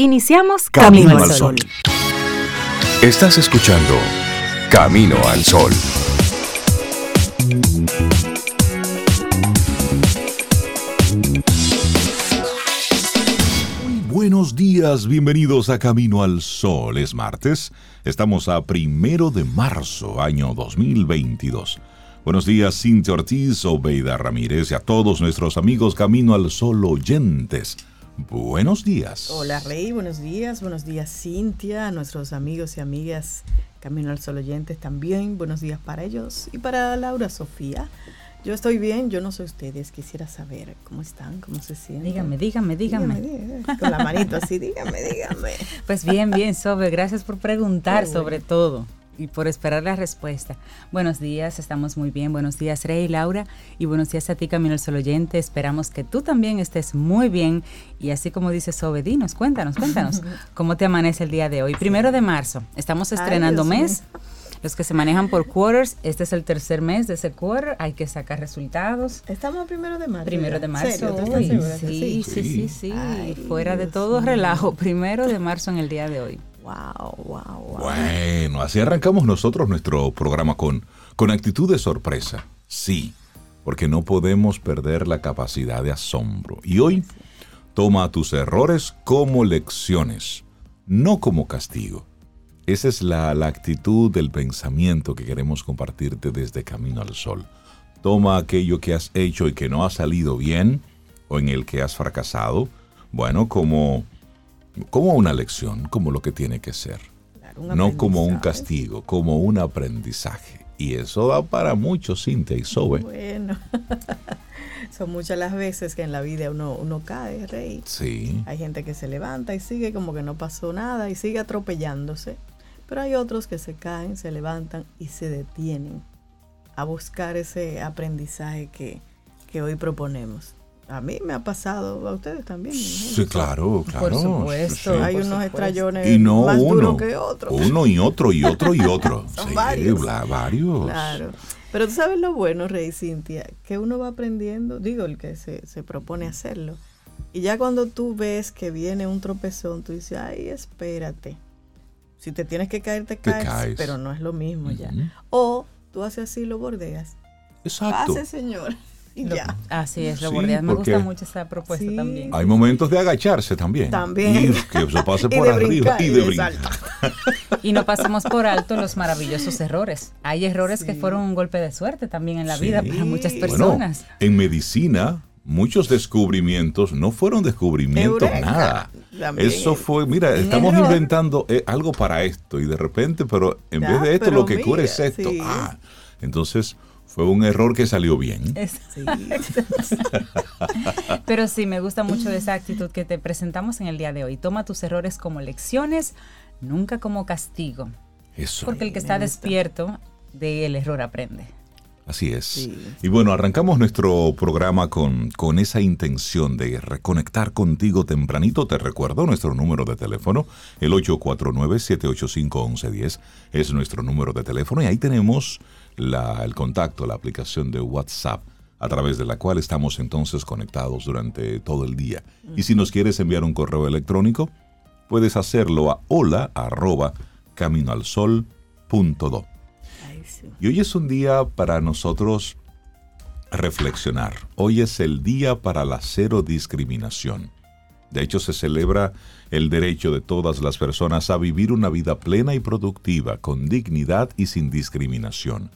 Iniciamos Camino, al Sol. Estás escuchando Camino al Sol. Muy buenos días, bienvenidos a Camino al Sol. Es martes, estamos a primero de marzo, año 2022. Buenos días, Cintia Ortiz, Obeida Ramírez y a todos nuestros amigos Camino al Sol oyentes. Buenos días. Hola Rey, buenos días, buenos días Cintia, a nuestros amigos y amigas Camino al Sol oyentes también, buenos días para ellos y para Laura Sofía. Yo estoy bien, yo no sé ustedes, quisiera saber cómo están, cómo se sienten. Dígame, dígame, dígame. con la manito así, dígame, dígame. Pues bien, bien, Sobe, gracias por preguntar sobre todo y por esperar la respuesta. Buenos días, estamos muy bien. Buenos días, Rey y Laura. Y buenos días a ti, Camino el Sol Oyente. Esperamos que tú también estés muy bien. Y así como dice Sobedinos, cuéntanos, cuéntanos, ¿cómo te amanece el día de hoy? Primero de marzo, estamos estrenando mes. Los que se manejan por quarters, este es el tercer mes de ese quarter, hay que sacar resultados. Estamos primero de marzo. Primero de marzo. Sí, sí, sí, sí, Fuera de todo relajo, primero de marzo en el día de hoy. Wow, wow, Bueno, así arrancamos nosotros nuestro programa con, con actitud de sorpresa. Sí, porque no podemos perder la capacidad de asombro. Y hoy toma tus errores como lecciones, no como castigo. Esa es la, la actitud del pensamiento que queremos compartirte desde Camino al Sol. Toma aquello que has hecho y que no ha salido bien o en el que has fracasado, bueno, como como una lección, como lo que tiene que ser. no como un castigo, como un aprendizaje. Y eso da para muchos, Cintia y Sobe. Bueno, son muchas las veces que en la vida uno, uno cae, rey. Sí. Hay gente que se levanta y sigue como que no pasó nada y sigue atropellándose. Pero hay otros que se caen, se levantan y se detienen a buscar ese aprendizaje que, que hoy proponemos. A mí me ha pasado, a ustedes también. Sí, claro, claro. Por supuesto, hay unos estrellones más duros que otros. Uno y otro y otro y otro. sí, varios. varios. Claro. Pero tú sabes lo bueno, Rey Cintia, que uno va aprendiendo, digo, el que se, se propone hacerlo. Y ya cuando tú ves que viene un tropezón, tú dices, ay, espérate. Si te tienes que caer, te, caes, pero no es lo mismo ya. O tú haces así, lo bordeas. Exacto. Pase, señor. Así es, lo Me gusta mucho esa propuesta también. Hay momentos de agacharse también. También. Y que eso pase por arriba y de brincar. y no pasemos por alto los maravillosos errores. Hay errores que fueron un golpe de suerte también en la vida para muchas personas. en medicina, muchos descubrimientos no fueron descubrimientos nada. Eso fue, mira, estamos inventando eh, algo para esto y de repente, pero en vez de esto lo que cura es esto. Ah, entonces fue un error que salió bien. Pero sí, me gusta mucho esa actitud que te presentamos en el día de hoy. Toma tus errores como lecciones, nunca como castigo. Eso. Porque el que está despierto del error aprende. Así es. Y bueno, arrancamos nuestro programa con, con esa intención de reconectar contigo tempranito. Te recuerdo nuestro número de teléfono, el 849-785-1110 es nuestro número de teléfono y ahí tenemos el contacto, la aplicación de WhatsApp, a través de la cual estamos entonces conectados durante todo el día. Y si nos quieres enviar un correo electrónico, puedes hacerlo a hola arroba caminoalsol.do. Y hoy es un día para nosotros reflexionar. Hoy es el día para la cero discriminación. De hecho, se celebra el derecho de todas las personas a vivir una vida plena y productiva, con dignidad y sin discriminación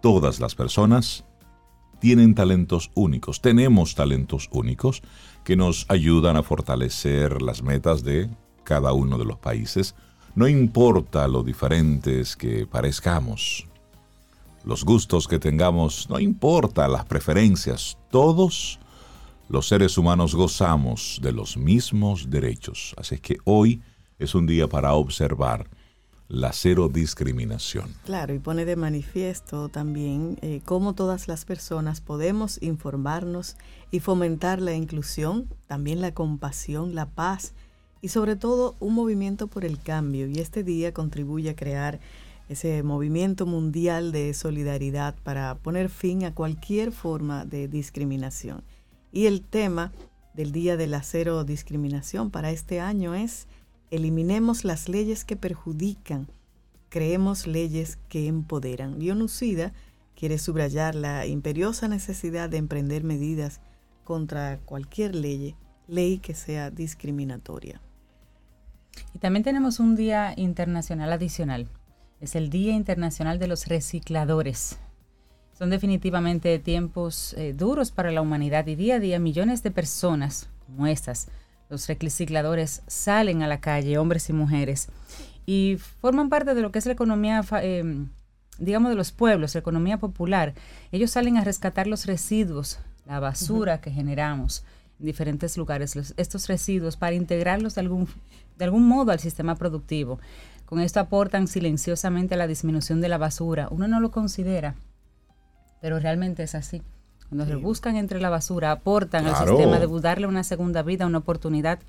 todas las personas tienen talentos únicos, tenemos talentos únicos que nos ayudan a fortalecer las metas de cada uno de los países, no importa lo diferentes que parezcamos, los gustos que tengamos, no importa las preferencias, todos los seres humanos gozamos de los mismos derechos. Así es que hoy es un día para observar la cero discriminación. Claro, y pone de manifiesto también eh, cómo todas las personas podemos informarnos y fomentar la inclusión, también la compasión, la paz y sobre todo un movimiento por el cambio. Y este día contribuye a crear ese movimiento mundial de solidaridad para poner fin a cualquier forma de discriminación. Y el tema del Día de la Cero Discriminación para este año es eliminemos las leyes que perjudican, creemos leyes que empoderan. Dionucida quiere subrayar la imperiosa necesidad de emprender medidas contra cualquier ley, ley que sea discriminatoria. Y también tenemos un día internacional adicional. Es el Día Internacional de los Recicladores. Son definitivamente tiempos eh, duros para la humanidad y día a día millones de personas como estas, los recicladores, salen a la calle, hombres y mujeres, y forman parte de lo que es la economía, eh, digamos, de los pueblos, la economía popular. Ellos salen a rescatar los residuos, la basura que generamos en diferentes lugares, estos residuos, para integrarlos de algún de algún modo al sistema productivo. Con esto aportan silenciosamente a la disminución de la basura. Uno no lo considera, pero realmente es así. Cuando se buscan entre la basura, aportan al sistema de darle una segunda vida, una oportunidad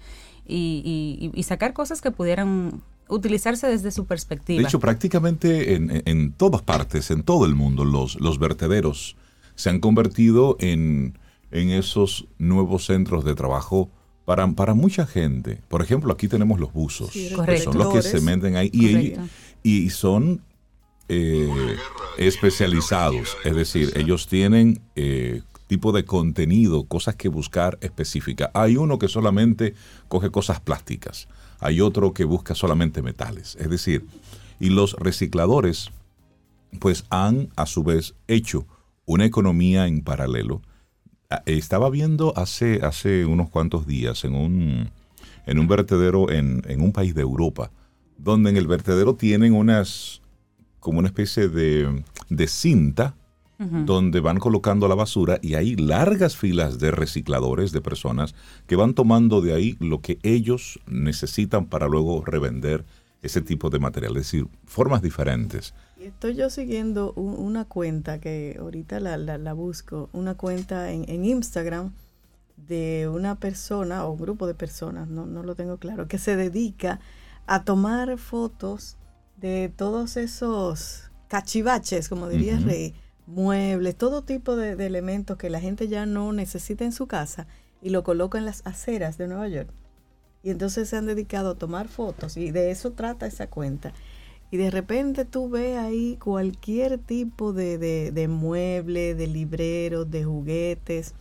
y, sacar cosas que pudieran utilizarse desde su perspectiva. De hecho, prácticamente en, todas partes, en todo el mundo, los, los vertederos se han convertido en, en esos nuevos centros de trabajo para, mucha gente, por ejemplo, aquí tenemos los buzos, que son los que se meten ahí y, y, son eh, especializados, es decir, ellos tienen eh, tipo de contenido, cosas que buscar específicas. Hay uno que solamente coge cosas plásticas, hay otro que busca solamente metales, es decir, y los recicladores pues han a su vez hecho una economía en paralelo. Ah, estaba viendo hace, hace unos cuantos días en un, en un vertedero en, un país de Europa, donde en el vertedero tienen unas, como una especie de, cinta, donde van colocando la basura y hay largas filas de recicladores, de personas que van tomando de ahí lo que ellos necesitan para luego revender ese tipo de material, es decir, formas diferentes. Estoy yo siguiendo una cuenta que ahorita la, la, busco, una cuenta en, en, Instagram de una persona o un grupo de personas, no, no lo tengo claro, que se dedica a tomar fotos de todos esos cachivaches, como diría Rey, muebles, todo tipo de, de, elementos que la gente ya no necesita en su casa y lo coloca en las aceras de Nueva York. Y entonces se han dedicado a tomar fotos y de eso trata esa cuenta y de repente tú ves ahí cualquier tipo de, de, de mueble, de libreros, de juguetes,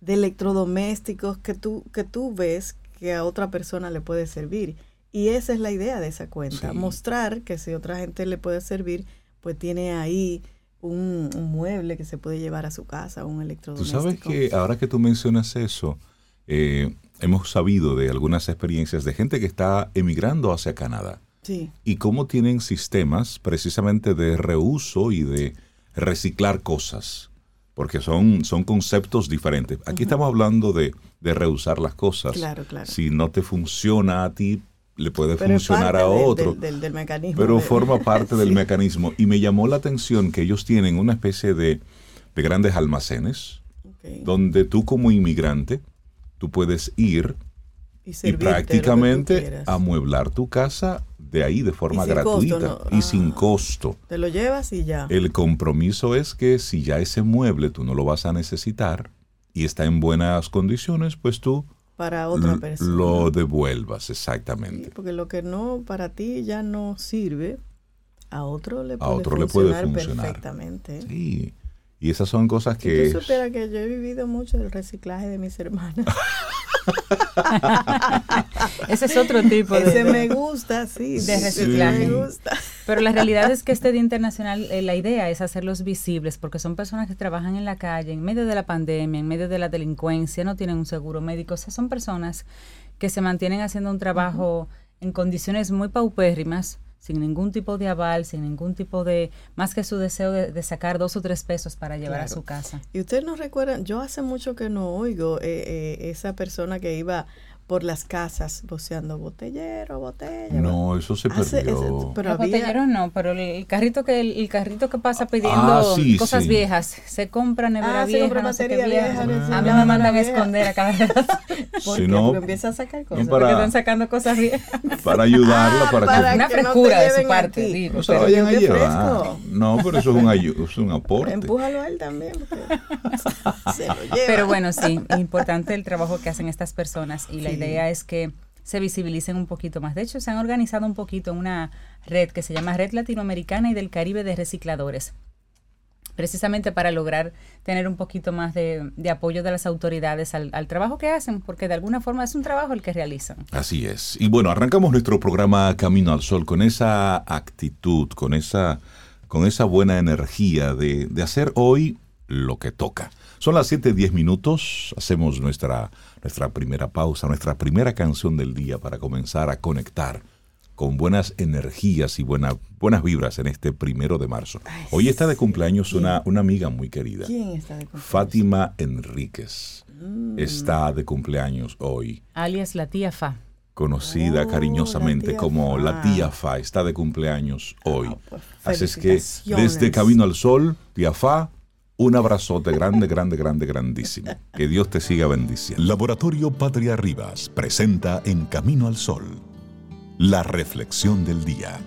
de electrodomésticos que tú, que tú ves que a otra persona le puede servir. Y esa es la idea de esa cuenta, mostrar que si otra gente le puede servir, pues tiene ahí un, mueble que se puede llevar a su casa, un electrodoméstico. Tú sabes que ahora que tú mencionas eso, eh, hemos sabido de algunas experiencias de gente que está emigrando hacia Canadá y cómo tienen sistemas precisamente de reuso y de reciclar cosas, porque son, son conceptos diferentes. Aquí estamos hablando de, de, reusar las cosas. Claro, claro. Si no te funciona a ti, le puede funcionar a otro. del, mecanismo pero forma parte del mecanismo. Y me llamó la atención que ellos tienen una especie de, de grandes almacenes, donde tú como inmigrante, tú puedes ir y, prácticamente amueblar tu casa de ahí de forma gratuita y sin ah. costo. Te lo llevas y ya. El compromiso es que si ya ese mueble tú no lo vas a necesitar y está en buenas condiciones, pues tú para otra persona. Lo devuelvas, exactamente. porque lo que no para ti ya no sirve, a otro le puede, a otro funcionar, le puede funcionar perfectamente. Sí. Y esas son cosas que... Tú supieras que yo he vivido mucho del reciclaje de mis hermanas. Ese es otro tipo de... Ese me gusta, sí. De reciclaje. Pero la realidad es que este Día Internacional, eh, la idea es hacerlos visibles, porque son personas que trabajan en la calle, en medio de la pandemia, en medio de la delincuencia, no tienen un seguro médico. O sea, son personas que se mantienen haciendo un trabajo en condiciones muy paupérrimas, sin ningún tipo de aval, sin ningún tipo de, más que su deseo de, sacar dos o tres pesos para llevar a su casa. Y ustedes no recuerdan, yo hace mucho que no oigo eh, eh, esa persona que iba por las casas voceando botellero, botella. No, eso se perdió. pero botellero no, pero el carrito que el, carrito que pasa pidiendo ah, cosas viejas, se compra nevera ah, vieja, no sé qué vieja. a mí me mandan a esconder a cada vez. ¿Por qué? Porque empieza a sacar cosas. No para, porque están sacando cosas viejas. Para ayudarla, ah, para, que, una frescura de su parte. Digo, no se vayan a llevar. No, pero eso es un, es un aporte. Empújalo a él también. se lo lleva. Pero bueno, sí, importante el trabajo que hacen estas personas y la idea es que se visibilicen un poquito más. De hecho, se han organizado un poquito una red que se llama Red Latinoamericana y del Caribe de Recicladores, precisamente para lograr tener un poquito más de, apoyo de las autoridades al, trabajo que hacen, porque de alguna forma es un trabajo el que realizan. Así es. Y bueno, arrancamos nuestro programa Camino al Sol con esa actitud, con esa, con esa buena energía de, de hacer hoy lo que toca. Son las 7:10 minutos, hacemos nuestra, nuestra primera pausa, nuestra primera canción del día para comenzar a conectar con buenas energías y buenas vibras en este primero de marzo. Hoy está de cumpleaños una, una amiga muy querida. ¿Quién está de cumpleaños? Fátima Enríquez. Mm. Está de cumpleaños hoy. Alias la tía Fa. Conocida oh, cariñosamente como la tía Fa. Está de cumpleaños hoy. Pues, Así es que desde Camino al Sol, tía Fa, un abrazote grande, grande, grande, grandísimo. Que Dios te siga bendiciendo. Laboratorio Patria Rivas presenta En Camino al Sol, la reflexión del día.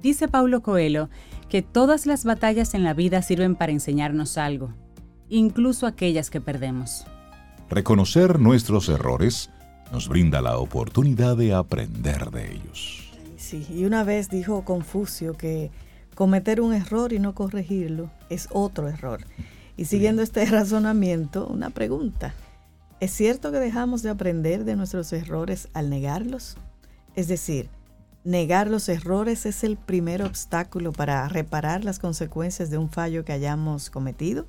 Dice Paulo Coelho que todas las batallas en la vida sirven para enseñarnos algo, incluso aquellas que perdemos. Reconocer nuestros errores nos brinda la oportunidad de aprender de ellos. Sí, y una vez dijo Confucio que cometer un error y no corregirlo es otro error. Y siguiendo este razonamiento, una pregunta. ¿Es cierto que dejamos de aprender de nuestros errores al negarlos? Es decir, negar los errores es el primer obstáculo para reparar las consecuencias de un fallo que hayamos cometido.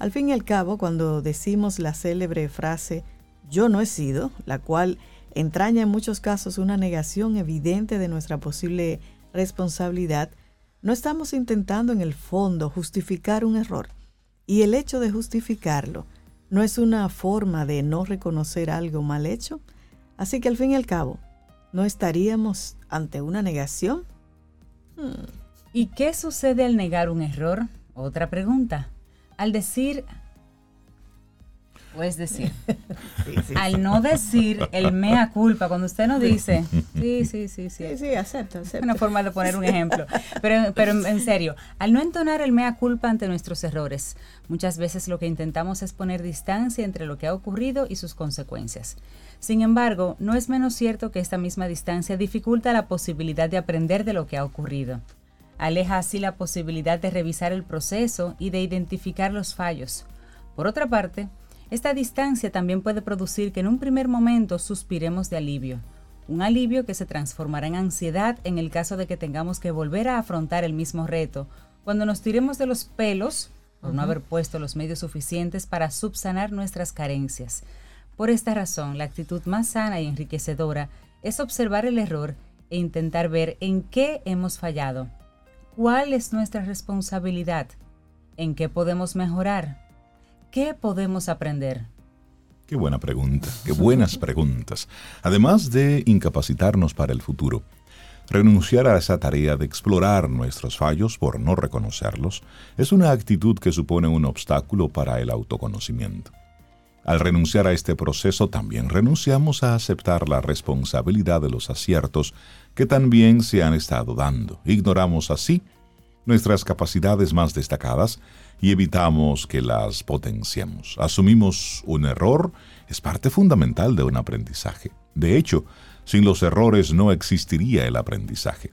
Al fin y al cabo, cuando decimos la célebre frase yo no he sido, la cual entraña en muchos casos una negación evidente de nuestra posible responsabilidad, no estamos intentando en el fondo justificar un error. Y el hecho de justificarlo no es una forma de no reconocer algo mal hecho. Así que al fin y al cabo, ¿no estaríamos ante una negación? Hmm. ¿Y qué sucede al negar un error? Otra pregunta al decir, o es decir, al no decir el mea culpa, cuando usted no dice, sí, sí, sí, sí. Sí, sí, acepto, acepto. Una forma de poner un ejemplo. Pero, pero en serio, al no entonar el mea culpa ante nuestros errores, muchas veces lo que intentamos es poner distancia entre lo que ha ocurrido y sus consecuencias. Sin embargo, no es menos cierto que esta misma distancia dificulta la posibilidad de aprender de lo que ha ocurrido. Aleja así la posibilidad de revisar el proceso y de identificar los fallos. Por otra parte, esta distancia también puede producir que en un primer momento suspiremos de alivio, un alivio que se transformará en ansiedad en el caso de que tengamos que volver a afrontar el mismo reto, cuando nos tiremos de los pelos por no haber puesto los medios suficientes para subsanar nuestras carencias. Por esta razón, la actitud más sana y enriquecedora es observar el error e intentar ver en qué hemos fallado ¿Cuál es nuestra responsabilidad? ¿En qué podemos mejorar? ¿Qué podemos aprender? Qué buena pregunta, qué buenas preguntas. Además de incapacitarnos para el futuro, renunciar a esa tarea de explorar nuestros fallos por no reconocerlos es una actitud que supone un obstáculo para el autoconocimiento. Al renunciar a este proceso también renunciamos a aceptar la responsabilidad de los aciertos que también se han estado dando. Ignoramos así nuestras capacidades más destacadas y evitamos que las potenciemos. Asumimos un error, es parte fundamental de un aprendizaje. De hecho, sin los errores no existiría el aprendizaje.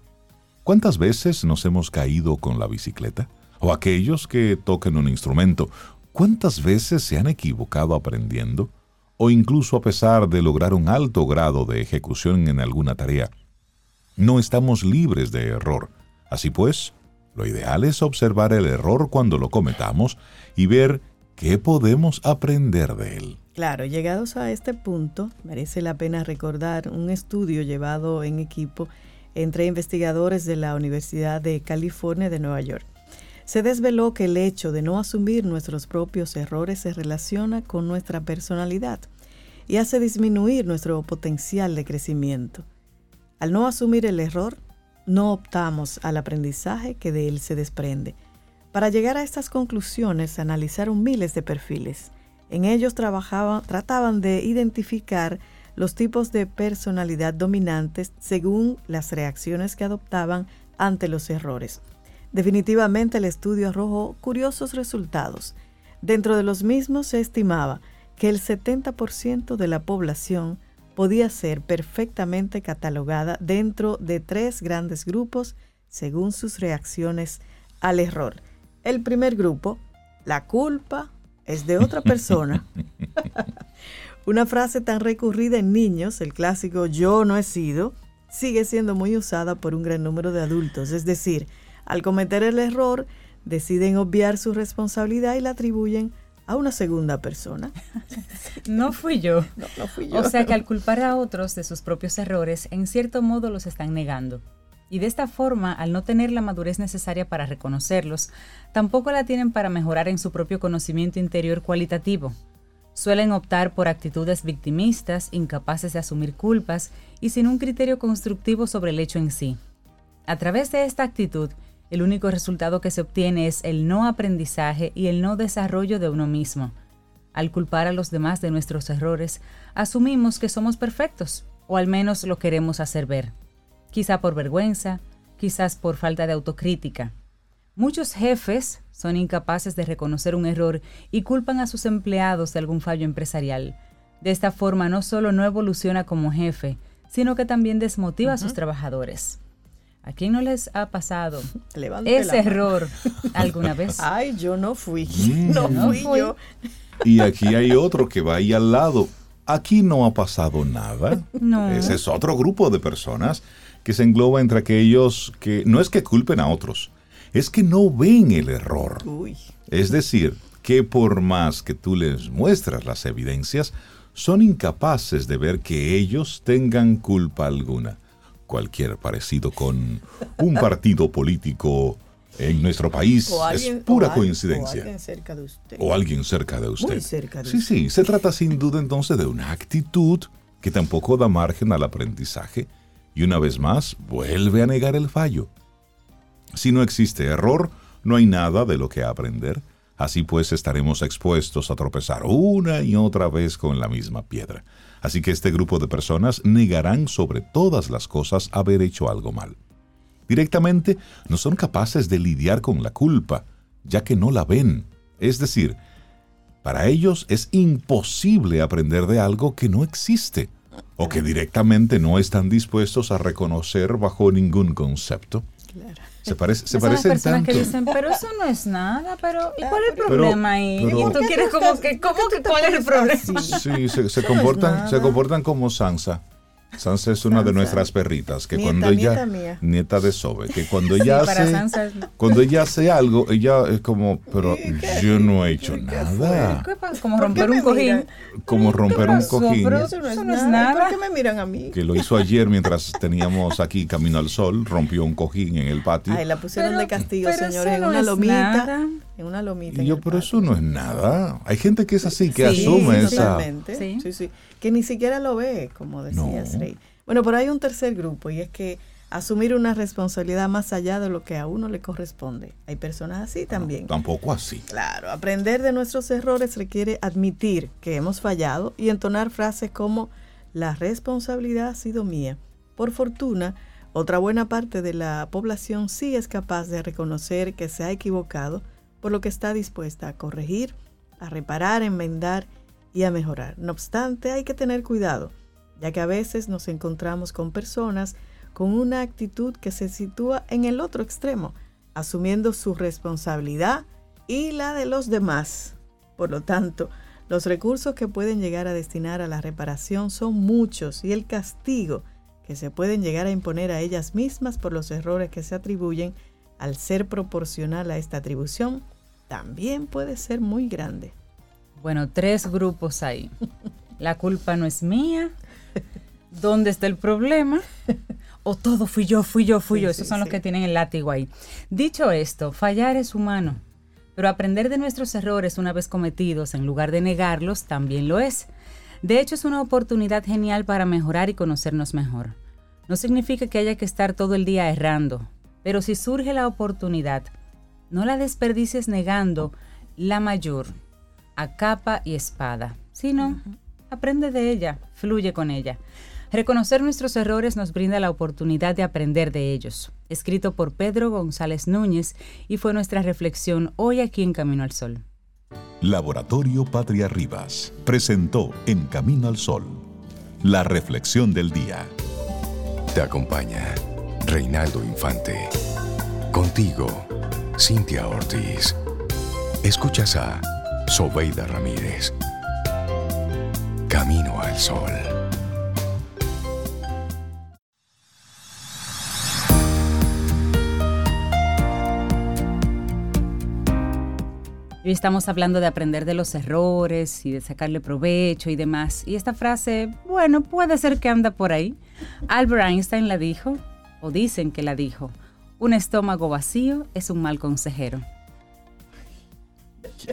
¿Cuántas veces nos hemos caído con la bicicleta? O aquellos que toquen un instrumento, ¿cuántas veces se han equivocado aprendiendo? O incluso a pesar de lograr un alto grado de ejecución en alguna tarea, no estamos libres de error. Así pues, lo ideal es observar el error cuando lo cometamos y ver qué podemos aprender de él. Claro, llegados a este punto, merece la pena recordar un estudio llevado en equipo entre investigadores de la Universidad de California de Nueva York. Se desveló que el hecho de no asumir nuestros propios errores se relaciona con nuestra personalidad y hace disminuir nuestro potencial de crecimiento. Al no asumir el error, no optamos al aprendizaje que de él se desprende. Para llegar a estas conclusiones, analizaron miles de perfiles. En ellos trabajaban, trataban de identificar los tipos de personalidad dominantes según las reacciones que adoptaban ante los errores. Definitivamente el estudio arrojó curiosos resultados. Dentro de los mismos se estimaba que el 70% de la población podía ser perfectamente catalogada dentro de tres grandes grupos según sus reacciones al error. El primer grupo, la culpa es de otra persona. Una frase tan recurrida en niños, el clásico yo no he sido, sigue siendo muy usada por un gran número de adultos. Es decir, al cometer el error, deciden obviar su responsabilidad y la atribuyen a una segunda persona. no fui yo. No, fui yo. O sea que al culpar a otros de sus propios errores, en cierto modo los están negando. Y de esta forma, al no tener la madurez necesaria para reconocerlos, tampoco la tienen para mejorar en su propio conocimiento interior cualitativo, Suelen optar por actitudes victimistas, incapaces de asumir culpas y sin un criterio constructivo sobre el hecho en sí. A través de esta actitud, el único resultado que se obtiene es el no aprendizaje y el no desarrollo de uno mismo. Al culpar a los demás de nuestros errores, asumimos que somos perfectos, o al menos lo queremos hacer ver. Quizá por vergüenza, quizás por falta de autocrítica. Muchos jefes son incapaces de reconocer un error y culpan a sus empleados de algún fallo empresarial. De esta forma no solo no evoluciona como jefe, sino que también desmotiva a sus trabajadores. ¿A quién no les ha pasado ese error alguna vez? Ay, yo no fui. Mm. No, fui, yo. Y aquí hay otro que va ahí al lado. Aquí no ha pasado nada. No. Ese es otro grupo de personas que se engloba entre aquellos que no es que culpen a otros, es que no ven el error. Es decir, que por más que tú les muestras las evidencias, son incapaces de ver que ellos tengan culpa alguna. Cualquier parecido con un partido político en nuestro país es pura coincidencia. O alguien cerca de usted. O alguien cerca de usted. sí, sí, se trata sin duda entonces de una actitud que tampoco da margen al aprendizaje y una vez más vuelve a negar el fallo. Si no existe error, no hay nada de lo que aprender. Así pues estaremos expuestos a tropezar una y otra vez con la misma piedra. Así que este grupo de personas negarán sobre todas las cosas haber hecho algo mal. Directamente no son capaces de lidiar con la culpa, ya que no la ven. Es decir, para ellos es imposible aprender de algo que no existe o que directamente no están dispuestos a reconocer bajo ningún concepto. Claro. Se, parece, se parecen personas que dicen, pero eso no es nada, pero ¿y cuál es el problema ahí? y tú quieres como que, ¿cómo que cuál es el problema? Sí, se, se comportan, se comportan como Sansa. Sansa es una de nuestras perritas que cuando ella nieta, de Sobe que cuando ella hace cuando ella hace algo ella es como pero yo no he hecho nada como romper un cojín. como romper un cojín. Pero eso no es, nada. ¿por qué me miran a mí? que lo hizo ayer mientras teníamos aquí Camino al Sol rompió un cojín en el patio. Ay la pusieron de castigo señores en una lomita en una lomita y yo pero eso no es nada hay gente que es así que asume esa sí. Sí sí que ni siquiera lo ve, como decías, Rey. Bueno, pero hay un tercer grupo y es que asumir una responsabilidad más allá de lo que a uno le corresponde. Hay personas así también. tampoco así. Claro, aprender de nuestros errores requiere admitir que hemos fallado y entonar frases como la responsabilidad ha sido mía. Por fortuna, otra buena parte de la población sí es capaz de reconocer que se ha equivocado, por lo que está dispuesta a corregir, a reparar, enmendar y a mejorar. No obstante, hay que tener cuidado, ya que a veces nos encontramos con personas con una actitud que se sitúa en el otro extremo, asumiendo su responsabilidad y la de los demás. Por lo tanto, los recursos que pueden llegar a destinar a la reparación son muchos y el castigo que se pueden llegar a imponer a ellas mismas por los errores que se atribuyen al ser proporcional a esta atribución también puede ser muy grande. Bueno, tres grupos ahí. La culpa no es mía. ¿Dónde está el problema? o todo fui yo, fui yo, fui yo. Esos son los que tienen el látigo ahí. Dicho esto, fallar es humano, pero aprender de nuestros errores una vez cometidos en lugar de negarlos también lo es. De hecho, es una oportunidad genial para mejorar y conocernos mejor. No significa que haya que estar todo el día errando, pero si surge la oportunidad, no la desperdicies negando la mayor a capa y espada, sino aprende de ella, fluye con ella. Reconocer nuestros errores nos brinda la oportunidad de aprender de ellos. Escrito por Pedro González Núñez y fue nuestra reflexión hoy aquí en Camino al Sol. Laboratorio Patria Rivas presentó En Camino al Sol la reflexión del día. Te acompaña Reinaldo Infante. Contigo, Cintia Ortiz. Escuchas a Sobeida Ramírez. Camino al Sol. Hoy estamos hablando de aprender de los errores y de sacarle provecho y demás. Y esta frase, bueno, puede ser que anda por ahí. Albert Einstein la dijo, o dicen que la dijo. Un estómago vacío es un mal consejero. Sí,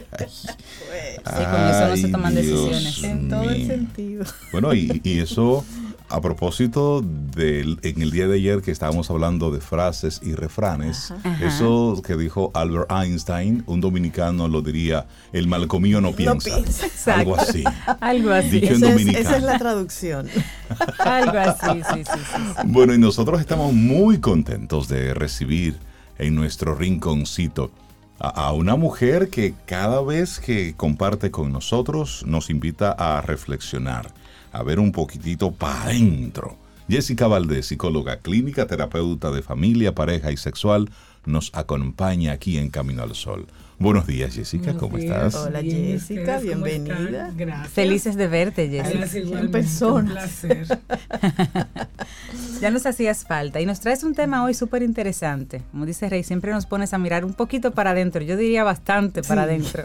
con eso no se toman decisiones. En todo el sentido. Bueno, y, y eso a propósito del en el día de ayer que estábamos hablando de frases y refranes, eso que dijo Albert Einstein, un dominicano lo diría, el malcomío no piensa. Algo así. Algo así. esa es la traducción. Algo así, sí, sí, sí, Bueno, y nosotros estamos muy contentos de recibir en nuestro rinconcito a una mujer que cada vez que comparte con nosotros nos invita a reflexionar a ver un poquitito para adentro. Jessica Valdés, psicóloga clínica, terapeuta de familia, pareja y sexual, nos acompaña aquí en Camino al Sol. Buenos días, Jessica, ¿cómo estás? Hola, Jessica, bienvenida. Gracias. Felices de verte, Jessica. En persona. Un placer. ya nos hacías falta y nos traes un tema hoy súper interesante. Como dice Rey, siempre nos pones a mirar un poquito para adentro, yo diría bastante para adentro.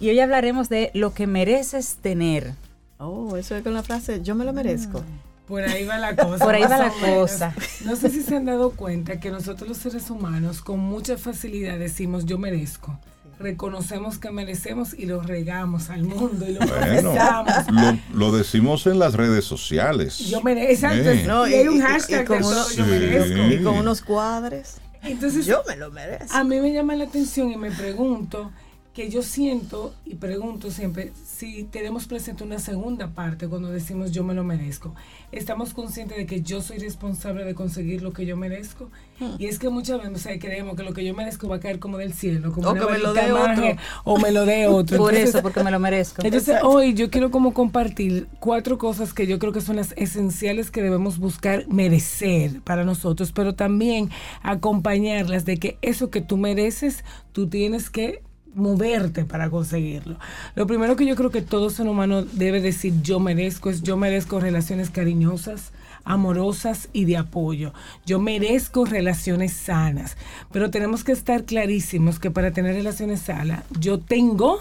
y hoy hablaremos de lo que mereces tener. Oh, eso es con la frase, yo me lo merezco. Por ahí va la cosa. Por ahí va la cosa. No sé si se han dado cuenta que nosotros los seres humanos con mucha facilidad decimos yo merezco. Reconocemos que merecemos y lo regamos al mundo y lo bueno, lo, decimos en las redes sociales. Yo merezco. No, y, hay un hashtag con yo merezco. Y con unos cuadres. Entonces, yo me lo merezco. A mí me llama la atención y me pregunto que yo siento y pregunto siempre si tenemos presente una segunda parte cuando decimos yo me lo merezco. Estamos conscientes de que yo soy responsable de conseguir lo que yo merezco. Hmm. Y es que muchas veces creemos que lo que yo merezco va a caer como del cielo, como o que me lo dé otro. O me lo dé otro. Por eso, porque me lo merezco. Entonces hoy yo quiero como compartir cuatro cosas que yo creo que son las esenciales que debemos buscar merecer para nosotros, pero también acompañarlas de que eso que tú mereces, tú tienes que moverte para conseguirlo. Lo primero que yo creo que todo ser humano debe decir yo merezco es yo merezco relaciones cariñosas, amorosas y de apoyo. Yo merezco relaciones sanas, pero tenemos que estar clarísimos que para tener relaciones sanas yo tengo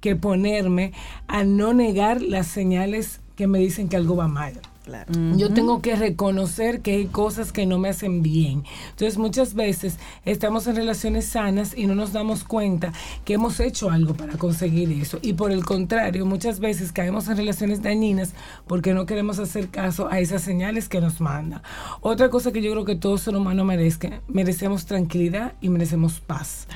que ponerme a no negar las señales que me dicen que algo va mal. Yo tengo que reconocer que hay cosas que no me hacen bien. Entonces muchas veces estamos en relaciones sanas y no nos damos cuenta que hemos hecho algo para conseguir eso. Y por el contrario, muchas veces caemos en relaciones dañinas porque no queremos hacer caso a esas señales que nos manda. Otra cosa que yo creo que todo ser humano merezca, merecemos tranquilidad y merecemos paz.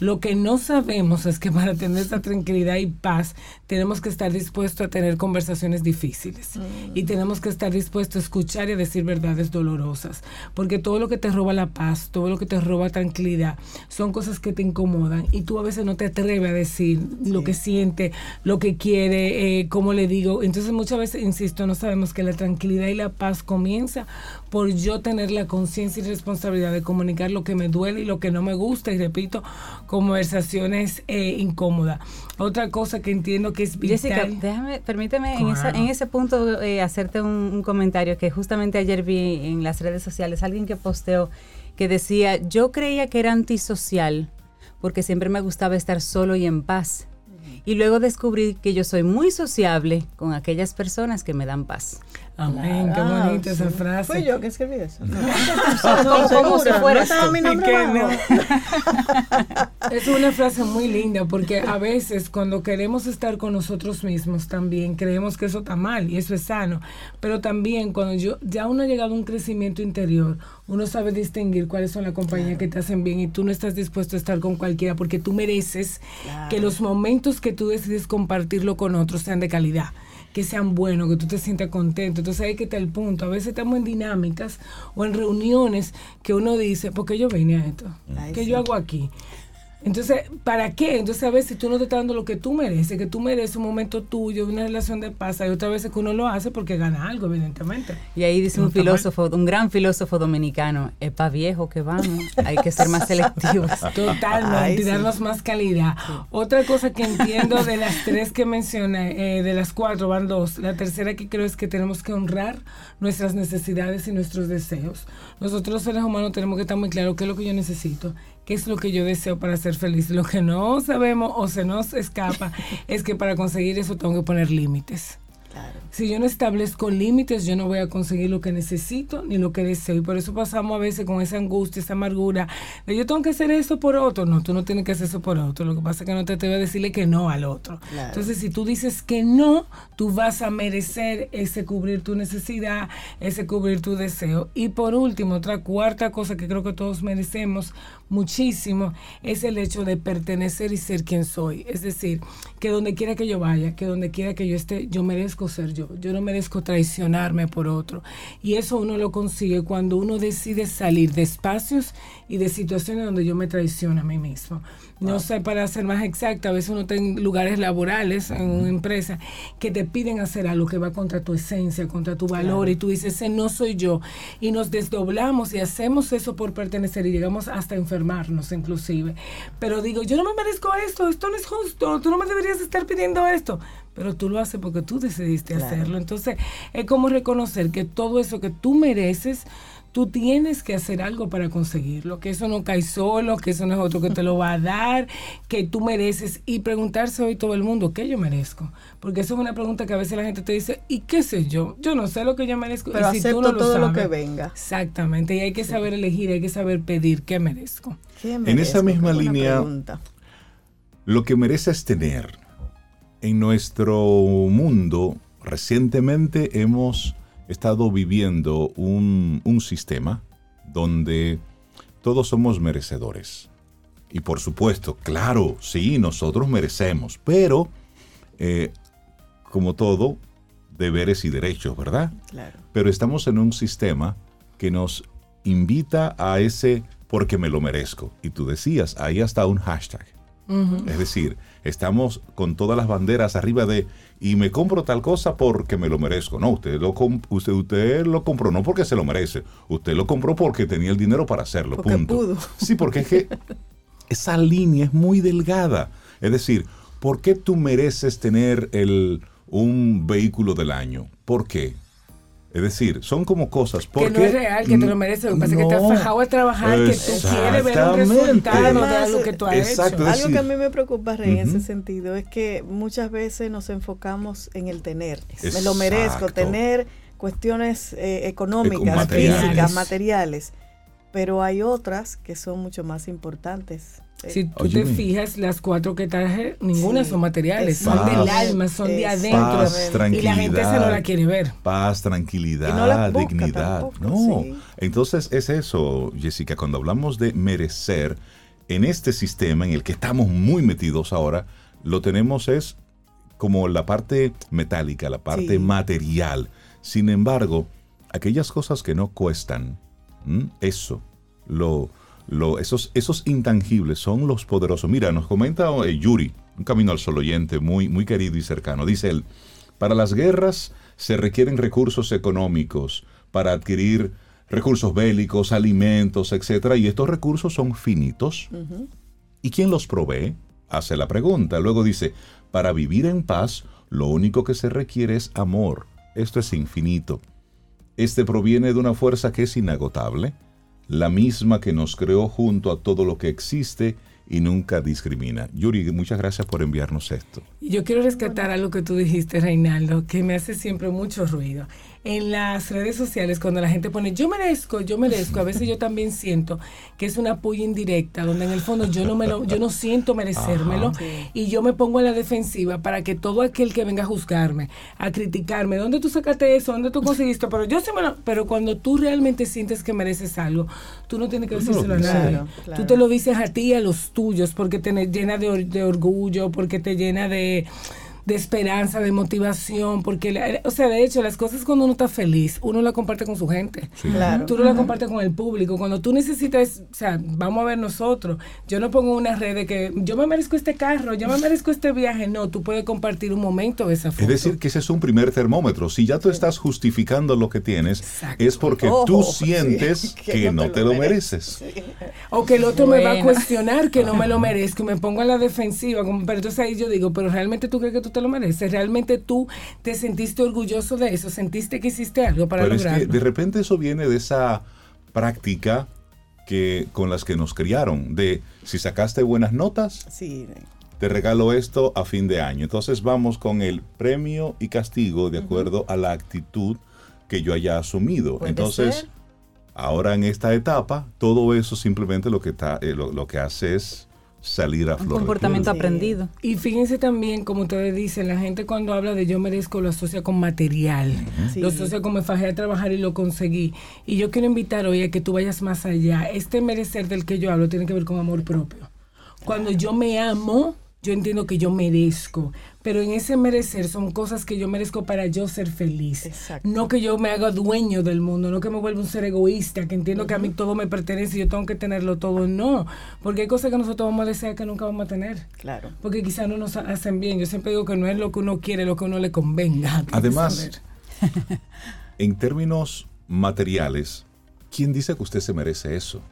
Lo que no sabemos es que para tener esta tranquilidad y paz tenemos que estar dispuestos a tener conversaciones difíciles mm. y tenemos que estar dispuestos a escuchar y a decir verdades dolorosas, porque todo lo que te roba la paz, todo lo que te roba tranquilidad, son cosas que te incomodan y tú a veces no te atreves a decir lo que siente, lo que quiere, eh, cómo le digo. Entonces muchas veces, insisto, no sabemos que la tranquilidad y la paz comienza por yo tener la conciencia y responsabilidad de comunicar lo que me duele y lo que no me gusta y repito, conversaciones eh, incómodas. Otra cosa que entiendo que es vital. Jessica, déjame, permíteme en, ese punto eh, hacerte un, comentario que justamente ayer vi en las redes sociales, alguien que posteó que decía, yo creía que era antisocial porque siempre me gustaba estar solo y en paz. Y luego descubrí que yo soy muy sociable con aquellas personas que me dan paz. Amén, qué ah, bonita esa frase. Fui yo que escribí eso. No, como si fuera mi nombre Es una frase muy linda porque a veces cuando queremos estar con nosotros mismos también creemos que eso está mal y eso es sano. Pero también cuando yo ya uno ha llegado a un crecimiento interior, uno sabe distinguir cuáles son las compañías que te hacen bien y tú no estás dispuesto a estar con cualquiera porque tú mereces que los momentos que tú decides compartirlo con otros sean de calidad que sean buenos, que tú te sientas contento. Entonces ahí que está el punto. A veces estamos en dinámicas o en reuniones que uno dice, ¿por qué yo vine a esto? ¿Qué yo hago aquí? Entonces, ¿para qué? Entonces, a veces tú no te estás dando lo que tú mereces, que tú mereces un momento tuyo, una relación de paz. Hay otras veces que uno lo hace porque gana algo, evidentemente. Y ahí dice un filósofo, un gran filósofo dominicano, es para viejo que vamos, hay que ser más selectivos. Totalmente, y darnos más calidad. Otra cosa que entiendo de las tres que mencioné, eh, de las cuatro van dos. La tercera que creo es que tenemos que honrar nuestras necesidades y nuestros deseos. Nosotros seres humanos tenemos que estar muy claro qué es lo que yo necesito qué es lo que yo deseo para ser feliz. Lo que no sabemos o se nos escapa es que para conseguir eso tengo que poner límites. Si yo no establezco límites, yo no voy a conseguir lo que necesito ni lo que deseo. Y por eso pasamos a veces con esa angustia, esa amargura, de yo tengo que hacer eso por otro. No, tú no tienes que hacer eso por otro. Lo que pasa es que no te atreves a decirle que no al otro. Entonces, si tú dices que no, tú vas a merecer ese cubrir tu necesidad, ese cubrir tu deseo. Y por último, otra cuarta cosa que creo que todos merecemos muchísimo es el hecho de pertenecer y ser quien soy. Es decir, que donde quiera que yo vaya, que donde quiera que yo esté, yo merezco ser yo. Yo no merezco traicionarme por otro. Y eso uno lo consigue cuando uno decide salir de espacios y de situaciones donde yo me traiciono a mí mismo. No sé, para ser más exacta, a veces uno en lugares laborales, en una empresa, que te piden hacer algo que va contra tu esencia, contra tu valor, y tú dices, ese no soy yo. Y nos desdoblamos y hacemos eso por pertenecer y llegamos hasta enfermarnos inclusive. Pero digo, yo no me merezco esto, esto no es justo, tú no me deberías estar pidiendo esto. Pero tú lo haces porque tú decidiste hacerlo. Entonces, es como reconocer que todo eso que tú mereces, tú tienes que hacer algo para conseguirlo, que eso no cae solo, que eso no es otro que te lo va a dar, que tú mereces y preguntarse hoy todo el mundo, ¿qué yo merezco? Porque eso es una pregunta que a veces la gente te dice, ¿y qué sé yo? Yo no sé lo que yo merezco. Pero acepto todo lo, que venga. Exactamente, y hay que saber elegir, hay que saber pedir qué merezco. En esa misma línea, lo que mereces tener en nuestro mundo, recientemente hemos estado viviendo un, sistema donde todos somos merecedores. Y por supuesto, claro, sí, nosotros merecemos, pero eh, como todo, deberes y derechos, ¿verdad? Claro. Pero estamos en un sistema que nos invita a ese porque me lo merezco. Y tú decías, ahí está un hashtag. Es decir, estamos con todas las banderas arriba de y me compro tal cosa porque me lo merezco. No, usted lo, usted, usted lo compró no porque se lo merece, usted lo compró porque tenía el dinero para hacerlo. Porque punto. Pudo. Sí, porque es que esa línea es muy delgada. Es decir, ¿por qué tú mereces tener el, un vehículo del año? ¿Por qué? Es decir, son como cosas porque... Que no es real, que te lo mereces. Lo que pasa es que te has fajado a trabajar, que tú quieres ver un resultado de algo que tú has hecho. Algo que a mí me preocupa, Rey, en ese sentido, es que muchas veces nos enfocamos en el tener. Me lo merezco, tener cuestiones eh, económicas, físicas, materiales. Pero hay otras que son mucho más importantes si tú te fijas, las cuatro que traje, ninguna son materiales, son del alma, son de adentro. y la gente se no la quiere ver. Paz, tranquilidad, dignidad. no, entonces es eso, Jessica, cuando hablamos de merecer, en este sistema en el que estamos muy metidos ahora, lo tenemos es como la parte metálica, la parte material. Sin embargo, aquellas cosas que no cuestan, eso, lo esos, esos intangibles son los poderosos. Mira, nos comenta eh, Yuri, un camino al sol oyente muy, muy querido y cercano. Dice él, para las guerras se requieren recursos económicos para adquirir recursos bélicos, alimentos, etc. Y estos recursos son finitos. ¿Y quién los provee? Hace la pregunta. Luego dice, para vivir en paz, lo único que se requiere es amor. Esto es infinito. Este proviene de una fuerza que es inagotable la misma que nos creó junto a todo lo que existe y nunca discrimina. Yuri, muchas gracias por enviarnos esto. Yo quiero rescatar algo que tú dijiste, Reinaldo, que me hace siempre mucho ruido. En las redes sociales cuando la gente pone yo merezco, yo merezco, a veces yo también siento que es una puya indirecta, donde en el fondo yo no me lo, yo no siento merecérmelo y yo me pongo a la defensiva para que todo aquel que venga a juzgarme, a criticarme, ¿dónde tú sacaste eso? ¿Dónde tú conseguiste? Pero yo sí me lo, pero cuando tú realmente sientes que mereces algo, tú no tienes que decírselo a nadie. Tú te lo dices a ti y a los tuyos porque te llena de orgullo, porque te llena de de esperanza, de motivación, porque, o sea, de hecho, las cosas cuando uno está feliz, uno la comparte con su gente. Claro. Tú no la compartes con el público. Cuando tú necesitas, o sea, vamos a ver nosotros, yo no pongo una red de que yo me merezco este carro, yo me merezco este viaje. No, tú puedes compartir un momento de esa foto. Es decir, que ese es un primer termómetro. Si ya tú estás justificando lo que tienes, es porque tú sientes que, no te, lo, mereces. O que el otro me va a cuestionar que no me lo merezco y me pongo a la defensiva. pero entonces ahí yo digo, pero realmente tú crees que tú te lo mereces. Realmente tú te sentiste orgulloso de eso, sentiste que hiciste algo para Pero lograrlo. Es que de repente eso viene de esa práctica que con las que nos criaron, de si sacaste buenas notas, te regalo esto a fin de año. Entonces vamos con el premio y castigo de acuerdo a la actitud que yo haya asumido. Entonces, ahora en esta etapa, todo eso simplemente lo que, está, eh, lo que hace es salir a flor. Un comportamiento aprendido. Y fíjense también, como ustedes dicen, la gente cuando habla de yo merezco lo asocia con material, lo asocia con me fajé a trabajar y lo conseguí. Y yo quiero invitar hoy a que tú vayas más allá. Este merecer del que yo hablo tiene que ver con amor propio. Cuando yo me amo, yo entiendo que yo merezco, pero en ese merecer son cosas que yo merezco para yo ser feliz. No que yo me haga dueño del mundo, no que me vuelva un ser egoísta, que entiendo que a mí todo me pertenece y yo tengo que tenerlo todo. No, porque hay cosas que nosotros vamos a desear que nunca vamos a tener. Claro. Porque quizás no nos hacen bien. Yo siempre digo que no es lo que uno quiere, lo que uno le convenga. Además, en términos materiales, ¿quién dice que usted se merece eso?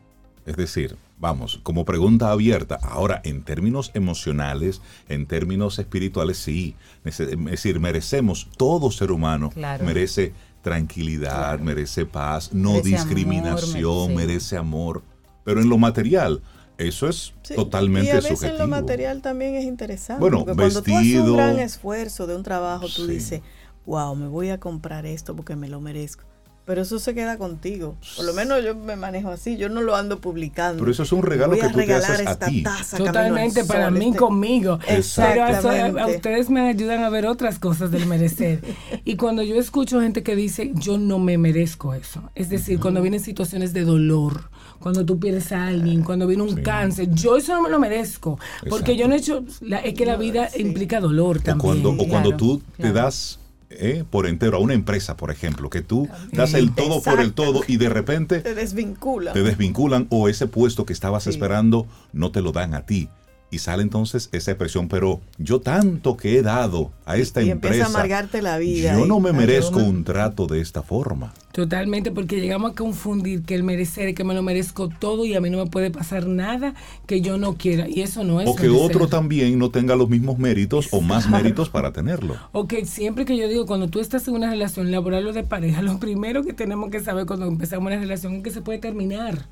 Es decir, vamos, como pregunta abierta, ahora en términos emocionales, en términos espirituales, sí. Es decir, merecemos, todo ser humano merece tranquilidad, merece paz, no discriminación, merece amor. Pero en lo material, eso es totalmente y a veces en lo material también es interesante. Bueno, porque cuando tú haces un gran esfuerzo de un trabajo, tú dices, wow, me voy a comprar esto porque me lo merezco. Pero eso se queda contigo. Por lo menos yo me manejo así. Yo no lo ando publicando. Pero eso es un regalo que tú te haces a ti. Totalmente para mí, este conmigo. Pero a, ustedes me ayudan a ver otras cosas del merecer. y cuando yo escucho gente que dice, yo no me merezco eso. Es decir, cuando vienen situaciones de dolor, cuando tú pierdes a alguien, cuando viene un cáncer, yo eso no me lo merezco. Porque yo no he hecho... es que la vida implica dolor también. O cuando, tú te das ¿eh? por entero a una empresa, por ejemplo, que tú das el todo por el todo y de repente te desvinculan. Te desvinculan o ese puesto que estabas esperando no te lo dan a ti. Y sale entonces esa expresión, pero yo tanto que he dado a esta y empresa. Empieza a amargarte la vida. Yo no me merezco un trato de esta forma. Totalmente, porque llegamos a confundir que el merecer, que me lo merezco todo y a mí no me puede pasar nada que yo no quiera. Y eso no es. O que otro también no tenga los mismos méritos o más méritos para tenerlo. O que siempre que yo digo, cuando tú estás en una relación laboral o de pareja, lo primero que tenemos que saber cuando empezamos una relación es que se puede terminar.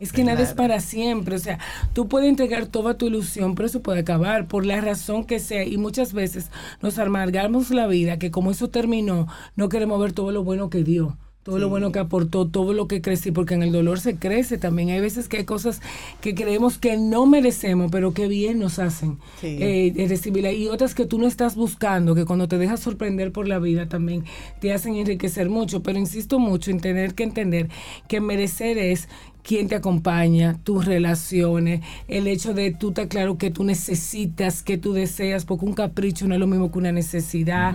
Es que nada es para siempre, o sea, tú puedes entregar toda tu ilusión, pero eso puede acabar por la razón que sea. Y muchas veces nos amargamos la vida, que como eso terminó, no queremos ver todo lo bueno que dio todo lo bueno que aportó, todo lo que crecí, porque en el dolor se crece también. Hay veces que hay cosas que creemos que no merecemos, pero que bien nos hacen eh, recibirla. Y otras que tú no estás buscando, que cuando te dejas sorprender por la vida también te hacen enriquecer mucho. Pero insisto mucho en tener que entender que merecer es quién te acompaña, tus relaciones, el hecho de tú te claro que tú necesitas, que tú deseas, porque un capricho no es lo mismo que una necesidad.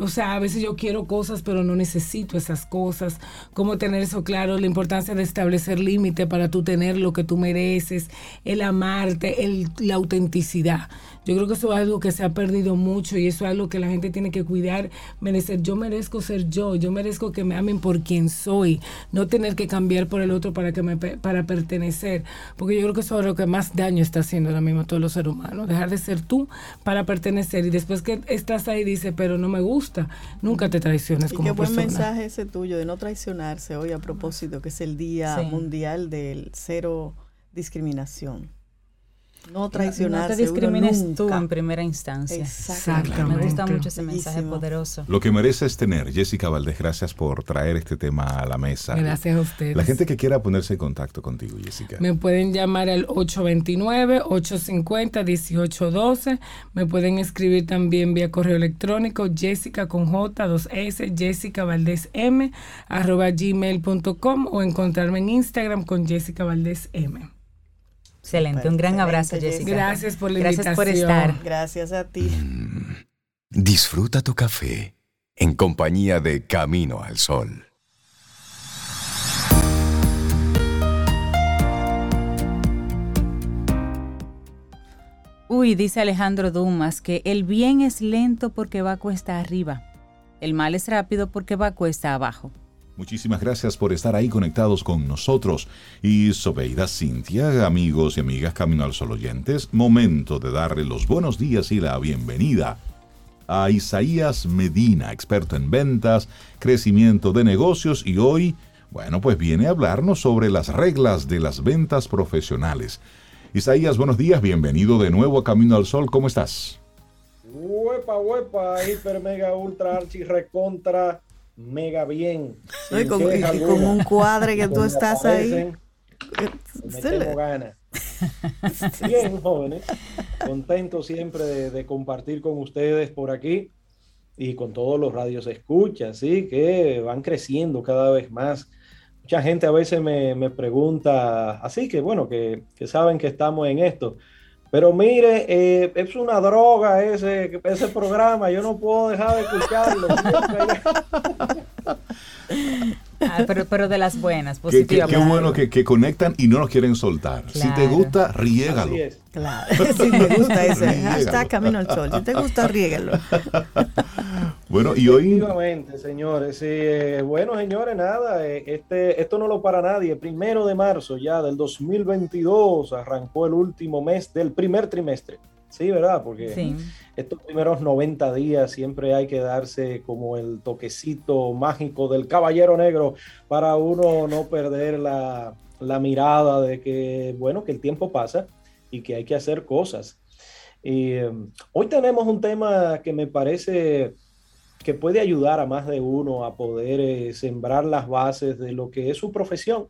o sea, a veces yo quiero cosas, pero no necesito esas cosas. Cómo tener eso claro, la importancia de establecer límite para tú tener lo que tú mereces, el amarte, el, la autenticidad. Yo creo que eso es algo que se ha perdido mucho y eso es algo que la gente tiene que cuidar, merecer. Yo merezco ser yo, yo merezco que me amen por quien soy, no tener que cambiar por el otro para que me para pertenecer, porque yo creo que eso es lo que más daño está haciendo ahora mismo a todos los seres humanos, dejar de ser tú para pertenecer. Y después que estás ahí dice, pero no me gusta, nunca te traiciones y como qué buen mensaje ese tuyo de no traicionarse hoy a propósito que es el Día Mundial del Cero Discriminación. No traicionarse. No te discrimines tú en primera instancia. Exactamente. Me gusta mucho ese mensaje poderoso. Lo que mereces tener, Jessica Valdés, gracias por traer este tema a la mesa. Gracias a ustedes. La gente que quiera ponerse en contacto contigo, Jessica. Me pueden llamar al 829-850-1812. Me pueden escribir también vía correo electrónico jessica con J, 2S, Jessica Valdés M, arroba gmail.com o encontrarme en Instagram con Jessica Valdés M. Excelente, un gran abrazo, Jessica. Gracias por la Gracias por estar. Gracias a ti. Mm, disfruta tu café en compañía de Camino al Sol. Uy, dice Alejandro Dumas que el bien es lento porque va cuesta arriba. El mal es rápido porque va cuesta abajo. Muchísimas gracias por estar ahí conectados con nosotros. Y Sobeida Cintia, amigos y amigas Camino al Sol oyentes, momento de darle los buenos días y la bienvenida a Isaías Medina, experto en ventas, crecimiento de negocios y hoy, bueno, pues viene a hablarnos sobre las reglas de las ventas profesionales. Isaías, buenos días, bienvenido de nuevo a Camino al Sol, ¿cómo estás? Huepa, huepa, hiper, mega, ultra, archi, recontra mega bien. Y con, un cuadre que tú estás ahí. Me tengo ganas. Bien, jóvenes. Contento siempre de, compartir con ustedes por aquí y con todos los radios escucha, ¿sí? Que van creciendo cada vez más. Mucha gente a veces me, me pregunta, así que bueno, que, que saben que estamos en esto. Pero mire, eh, es una droga ese, ese programa, yo no puedo dejar de escucharlo. Ah, pero, pero de las buenas, positivas. Qué, bueno que, conectan y no nos quieren soltar. Si te gusta, riégalo. Claro, si te gusta ese hashtag Camino al Sol. Si te gusta, riégalo. Bueno, y hoy... Efectivamente, señores. Eh, bueno, señores, nada, eh, este, esto no lo para nadie. Primero de marzo ya del 2022 arrancó el último mes del primer trimestre. Sí, ¿verdad? Porque estos primeros 90 días siempre hay que darse como el toquecito mágico del caballero negro para uno no perder la, mirada de que, bueno, que el tiempo pasa y que hay que hacer cosas. Y, em, hoy tenemos un tema que me parece que puede ayudar a más de uno a poder eh, sembrar las bases de lo que es su profesión.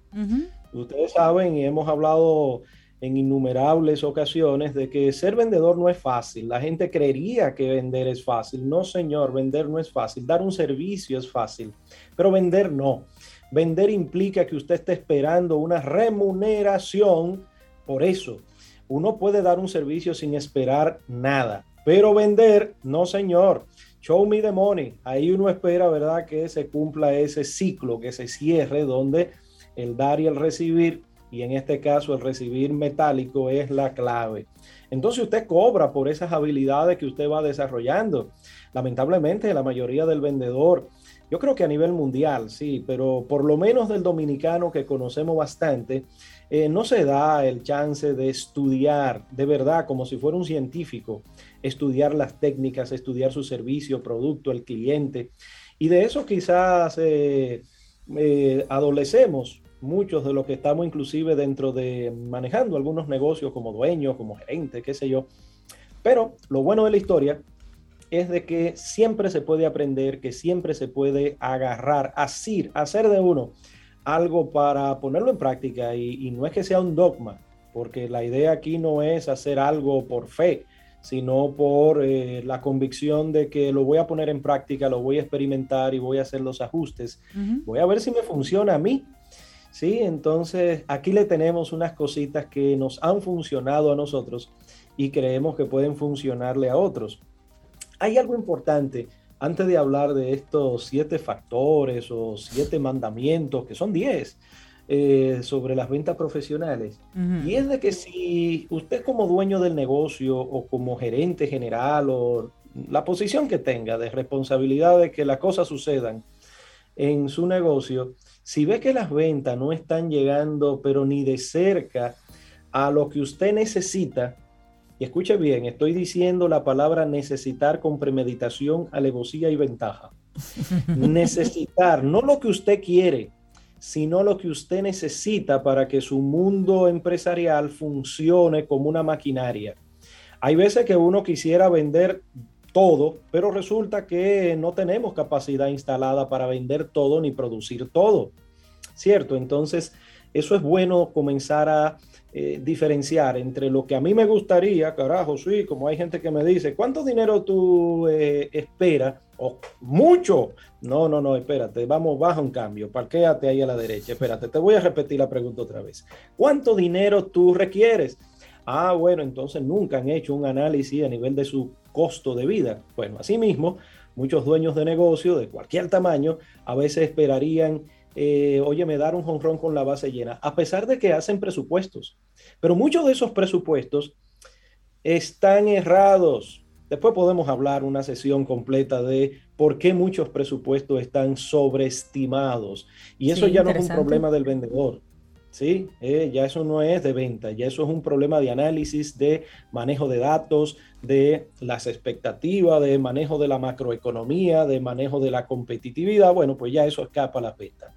Ustedes saben y hemos hablado en innumerables ocasiones de que ser vendedor no es fácil. La gente creería que vender es fácil. No, señor, vender no es fácil. Dar un servicio es fácil, pero vender no. Vender implica que usted esté esperando una remuneración por eso. Uno puede dar un servicio sin esperar nada, pero vender, no, señor. Show me the money. Ahí uno espera, ¿verdad?, que se cumpla ese ciclo, que se cierre donde el dar y el recibir y en este caso el recibir metálico es la clave. Entonces usted cobra por esas habilidades que usted va desarrollando. Lamentablemente la mayoría del vendedor, yo creo que a nivel mundial, sí, pero por lo menos del dominicano que conocemos bastante, eh, no se da el chance de estudiar de verdad como si fuera un científico, estudiar las técnicas, estudiar su servicio, producto, el cliente. Y de eso quizás eh, eh, adolecemos muchos de los que estamos inclusive dentro de manejando algunos negocios como dueños, como gerente, qué sé yo. Pero lo bueno de la historia es de que siempre se puede aprender, que siempre se puede agarrar, así, hacer de uno algo para ponerlo en práctica y, no es que sea un dogma, porque la idea aquí no es hacer algo por fe, sino por eh, la convicción de que lo voy a poner en práctica, lo voy a experimentar y voy a hacer los ajustes. Voy a ver si me funciona a mí ¿sí? Entonces, aquí le tenemos unas cositas que nos han funcionado a nosotros y creemos que pueden funcionarle a otros. Hay algo importante antes de hablar de estos siete factores o siete mandamientos, que son diez, eh, sobre las ventas profesionales. Y es de que si usted como dueño del negocio o como gerente general o la posición que tenga de responsabilidad de que las cosas sucedan en su negocio, si ve que las ventas no están llegando, pero ni de cerca a lo que usted necesita, y escuche bien, estoy diciendo la palabra necesitar con premeditación, alevosía y ventaja. necesitar, no lo que usted quiere, sino lo que usted necesita para que su mundo empresarial funcione como una maquinaria. Hay veces que uno quisiera vender todo, pero resulta que no tenemos capacidad instalada para vender todo ni producir todo. ¿Cierto? Entonces, eso es bueno comenzar a eh, diferenciar entre lo que a mí me gustaría, carajo, sí, como hay gente que me dice, ¿cuánto dinero tú eh, esperas? O mucho. No, no, no, espérate, vamos, baja un cambio, parquéate ahí a la derecha, espérate, te voy a repetir la pregunta otra vez. ¿Cuánto dinero tú requieres? Ah, bueno, entonces nunca han hecho un análisis a nivel de su costo de vida. Bueno, asimismo, muchos dueños de negocio de cualquier tamaño a veces esperarían eh, oye, me dar un jonrón con la base llena, a pesar de que hacen presupuestos. Pero muchos de esos presupuestos están errados. Después podemos hablar una sesión completa de por qué muchos presupuestos están sobreestimados. Y eso ya no es un problema del vendedor. ¿Sí? Eh, ya eso no es de venta, ya eso es un problema de análisis, de manejo de datos, de las expectativas, de manejo de la macroeconomía, de manejo de la competitividad. Bueno, pues ya eso escapa a la venta.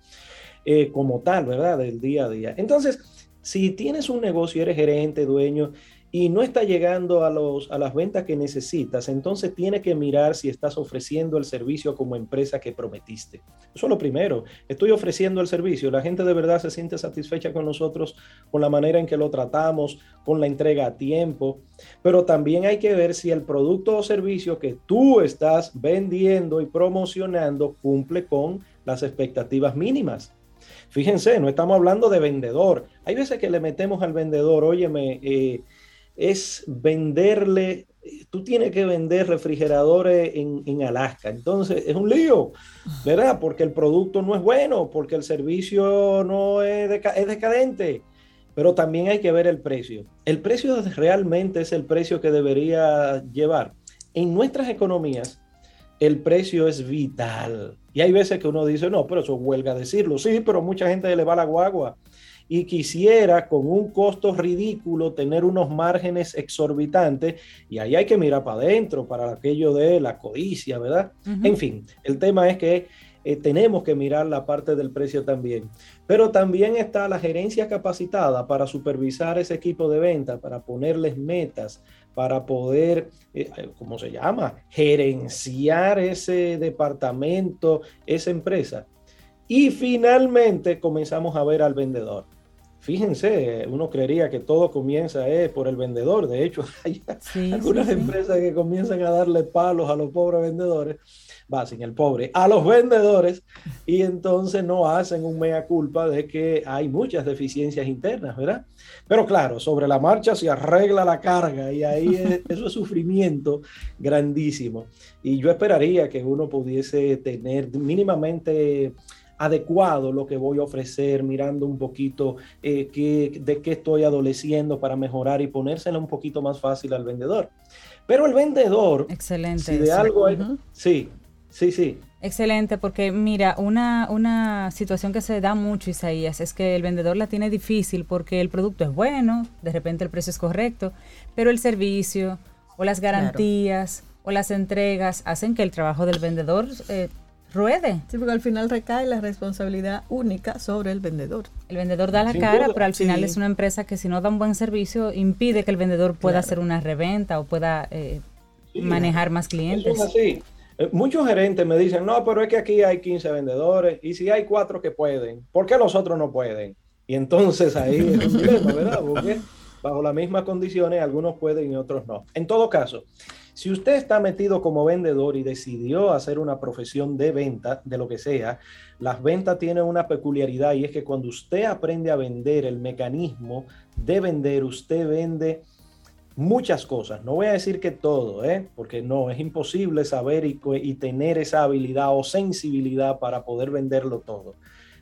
Eh, como tal, ¿verdad? Del día a día. Entonces, si tienes un negocio, eres gerente, dueño, y no está llegando a, los, a las ventas que necesitas, entonces tiene que mirar si estás ofreciendo el servicio como empresa que prometiste. Eso es lo primero. Estoy ofreciendo el servicio. La gente de verdad se siente satisfecha con nosotros, con la manera en que lo tratamos, con la entrega a tiempo. Pero también hay que ver si el producto o servicio que tú estás vendiendo y promocionando cumple con las expectativas mínimas. Fíjense, no estamos hablando de vendedor. Hay veces que le metemos al vendedor, óyeme, eh, es venderle, tú tienes que vender refrigeradores en, Alaska. Entonces es un lío, ¿verdad? Porque el producto no es bueno, porque el servicio no es, es decadente. Pero también hay que ver el precio. El precio realmente es el precio que debería llevar. En nuestras economías, el precio es vital. Y hay veces que uno dice, no, pero eso huelga decirlo. Sí, pero mucha gente le va la guagua y quisiera con un costo ridículo tener unos márgenes exorbitantes y ahí hay que mirar para adentro para aquello de la codicia, ¿verdad? En fin, el tema es que eh, tenemos que mirar la parte del precio también. Pero también está la gerencia capacitada para supervisar ese equipo de venta, para ponerles metas, para poder, eh, eh, ¿cómo se llama? Gerenciar ese departamento, esa empresa. Y finalmente comenzamos a ver al vendedor. Fíjense, uno creería que todo comienza eh, por el vendedor. De hecho, hay algunas empresas que comienzan a darle palos a los pobres vendedores, va sin el pobre, a los vendedores, y entonces no hacen un mea culpa de que hay muchas deficiencias internas, ¿verdad? Pero claro, sobre la marcha se arregla la carga y ahí eso es sufrimiento grandísimo. Y yo esperaría que uno pudiese tener mínimamente adecuado lo que voy a ofrecer, mirando un poquito eh, de qué estoy adoleciendo para mejorar y ponérsela un poquito más fácil al vendedor. Pero el vendedor, excelente, si de algo hay, sí, sí, sí. Excelente, porque mira, una, una situación que se da mucho, Isaías, es que el vendedor la tiene difícil porque el producto es bueno, de repente el precio es correcto, pero el servicio o las garantías o las entregas hacen que el trabajo del vendedor eh, ruede. Sí, porque al final recae la responsabilidad única sobre el vendedor. El vendedor da la cara, pero al final es una empresa que si no da un buen servicio impide que el vendedor pueda hacer una reventa o pueda eh, manejar más clientes. así. Eh, muchos gerentes me dicen, no, pero es que aquí hay 15 vendedores y si hay cuatro que pueden, ¿por qué los otros no pueden? Y entonces ahí es un dilema, ¿verdad? Porque bajo las mismas condiciones algunos pueden y otros no. En todo caso, si usted está metido como vendedor y decidió hacer una profesión de venta, de lo que sea, las ventas tienen una peculiaridad y es que cuando usted aprende a vender el mecanismo de vender, usted vende muchas cosas. No voy a decir que todo, ¿eh? porque no, es imposible saber y, y tener esa habilidad o sensibilidad para poder venderlo todo.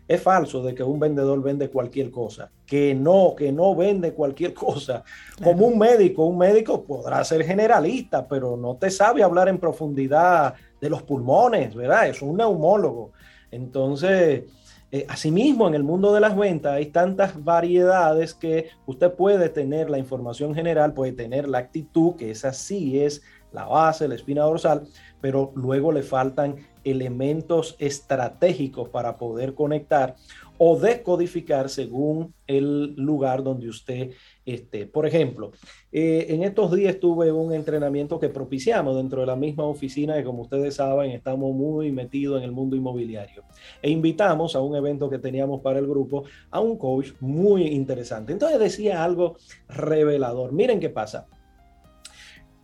Es falso de que un vendedor vende cualquier cosa, que no, que no vende cualquier cosa. Como un médico, un médico podrá ser generalista, pero no te sabe hablar en profundidad de los pulmones, ¿verdad? Es un neumólogo. Entonces, eh, asimismo, en el mundo de las ventas hay tantas variedades que usted puede tener la información general, puede tener la actitud, que esa sí es la base, la espina dorsal, pero luego le faltan elementos estratégicos para poder conectar o descodificar según el lugar donde usted esté. Por ejemplo, eh, en estos días tuve un entrenamiento que propiciamos dentro de la misma oficina que como ustedes saben estamos muy metidos en el mundo inmobiliario. E invitamos a un evento que teníamos para el grupo a un coach muy interesante. Entonces decía algo revelador. Miren qué pasa.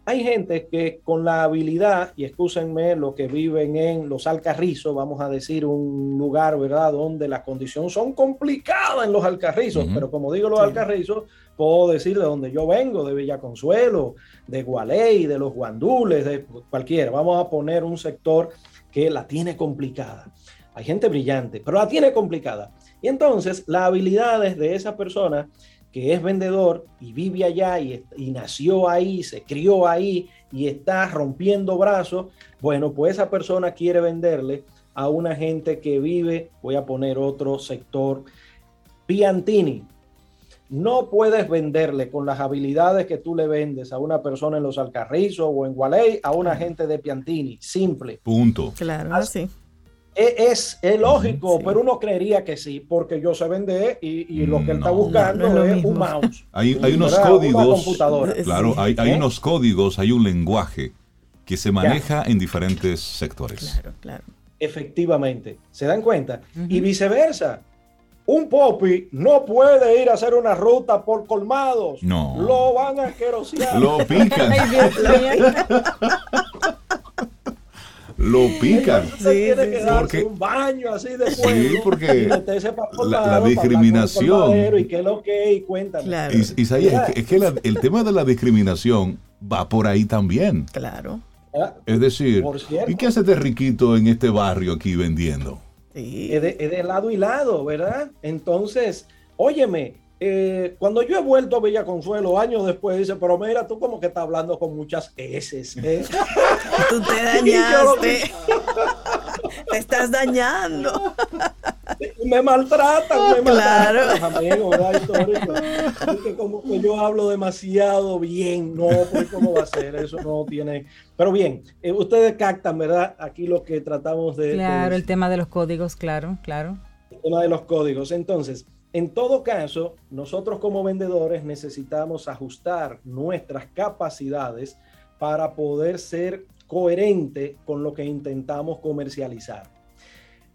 Hay gente que con la habilidad, y escúsenme, lo que viven en los Alcarrizos, vamos a decir un lugar, ¿verdad?, donde las condiciones son complicadas en los Alcarrizos, pero como digo los Alcarrizos, puedo decir de donde yo vengo, de Villa Consuelo, de Gualey, de los Guandules, de cualquiera. Vamos a poner un sector que la tiene complicada. Hay gente brillante, pero la tiene complicada. Y entonces las habilidades de esa persona que es vendedor y vive allá y, nació ahí, se crió ahí y está rompiendo brazos, bueno, pues esa persona quiere venderle a una gente que vive, voy a poner otro sector, Piantini. No puedes venderle con las habilidades que tú le vendes a una persona en los Alcarrizos o en Gualey a una gente de Piantini. Simple. Punto. Claro, así. E, es, es, lógico, pero uno creería que sí, porque yo sé vender y, lo que él está buscando es, un mouse. Hay, hay unos códigos. Claro, hay, hay ¿Eh? unos códigos, hay un lenguaje que se maneja en diferentes sectores. Claro, claro. Efectivamente, ¿se dan cuenta? Y viceversa. Un popi no puede ir a hacer una ruta por colmados. No. Lo van a querosear. Lo pican. lo pican. Sí, tiene que darse un baño así de Sí, porque la, discriminación. Y qué es lo que y cuéntame. Claro. Y, es que, el tema de la discriminación va por ahí también. Claro. Ah, es decir, ¿y qué hace este riquito en este barrio aquí vendiendo? Sí. Es, de, es de lado y lado, ¿verdad? Entonces, óyeme, eh, cuando yo he vuelto a Villa Consuelo años después, dice, pero mira, tú como que estás hablando con muchas S. ¿eh? tú te dañaste. te estás dañando. me maltratan, me maltratan amigos, ¿verdad? como que yo hablo demasiado bien, no, pues cómo va a ser, eso no tiene... Pero bien, eh, ustedes captan, ¿verdad? Aquí lo que tratamos de... Claro, el tema de los códigos, claro, claro. El tema de los códigos. Entonces, en todo caso, nosotros como vendedores necesitamos ajustar nuestras capacidades para poder ser coherente con lo que intentamos comercializar.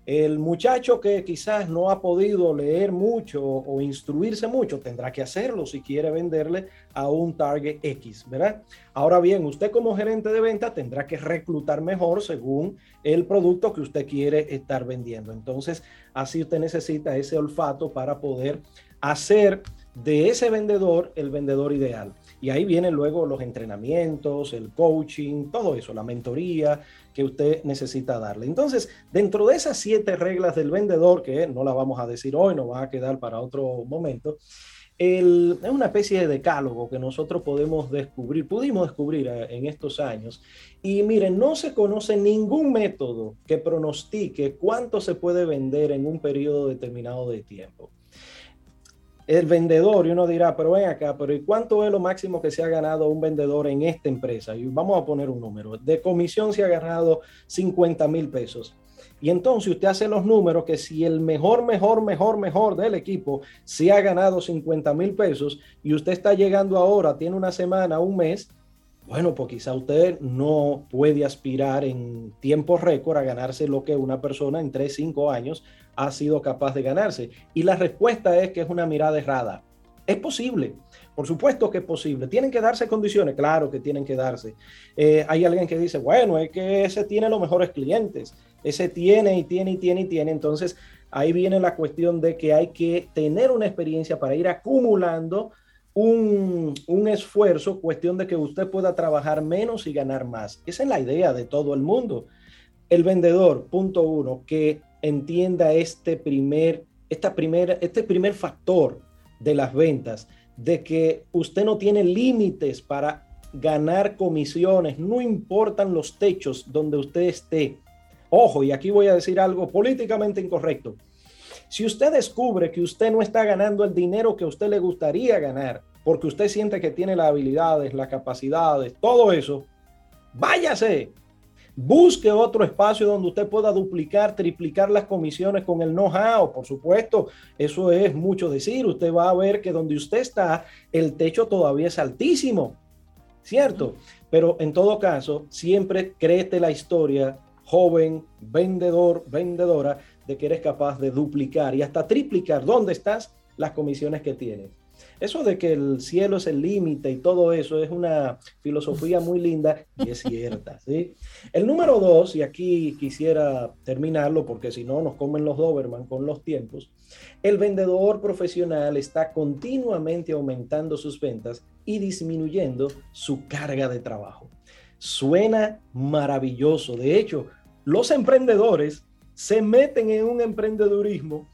El muchacho que quizás no ha podido leer mucho o instruirse mucho tendrá que hacerlo si quiere venderle a un target X, ¿verdad? Ahora bien, usted como gerente de venta tendrá que reclutar mejor según el producto que usted quiere estar vendiendo. Entonces, así usted necesita ese olfato para poder hacer de ese vendedor el vendedor ideal. Y ahí vienen luego los entrenamientos, el coaching, todo eso, la mentoría que usted necesita darle. Entonces, dentro de esas siete reglas del vendedor, que no la vamos a decir hoy, nos va a quedar para otro momento, es una especie de decálogo que nosotros podemos descubrir, pudimos descubrir eh, en estos años. Y miren, no se conoce ningún método que pronostique cuánto se puede vender en un periodo determinado de tiempo el vendedor y uno dirá, pero ven acá, pero ¿y cuánto es lo máximo que se ha ganado un vendedor en esta empresa? Y vamos a poner un número. De comisión se ha ganado 50 mil pesos. Y entonces usted hace los números que si el mejor, mejor, mejor, mejor del equipo se ha ganado 50 mil pesos y usted está llegando ahora, tiene una semana, un mes, bueno, pues quizá usted no puede aspirar en tiempo récord a ganarse lo que una persona en 3, 5 años ha sido capaz de ganarse? Y la respuesta es que es una mirada errada. Es posible, por supuesto que es posible. ¿Tienen que darse condiciones? Claro que tienen que darse. Eh, hay alguien que dice, bueno, es que ese tiene los mejores clientes, ese tiene y tiene y tiene y tiene. Entonces ahí viene la cuestión de que hay que tener una experiencia para ir acumulando un, un, esfuerzo, cuestión de que usted pueda trabajar menos y ganar más. Esa es la idea de todo el mundo. El vendedor, punto uno, que entienda este primer, esta este primer factor de las ventas, de que usted no tiene límites para ganar comisiones, no importan los techos donde usted esté. Ojo, y aquí voy a decir algo políticamente incorrecto. Si usted descubre que usted no está ganando el dinero que a usted le gustaría ganar, porque usted siente que tiene las habilidades, las capacidades, todo eso, váyase, Busque otro espacio donde usted pueda duplicar, triplicar las comisiones con el know-how. Por supuesto, eso es mucho decir. Usted va a ver que donde usted está, el techo todavía es altísimo, ¿cierto? Pero en todo caso, siempre créete la historia, joven, vendedor, vendedora, de que eres capaz de duplicar y hasta triplicar dónde estás las comisiones que tienes. Eso de que el cielo es el límite y todo eso es una filosofía muy linda y es cierta. ¿sí? El número dos, y aquí quisiera terminarlo porque si no nos comen los Doberman con los tiempos, el vendedor profesional está continuamente aumentando sus ventas y disminuyendo su carga de trabajo. Suena maravilloso. De hecho, los emprendedores se meten en un emprendedurismo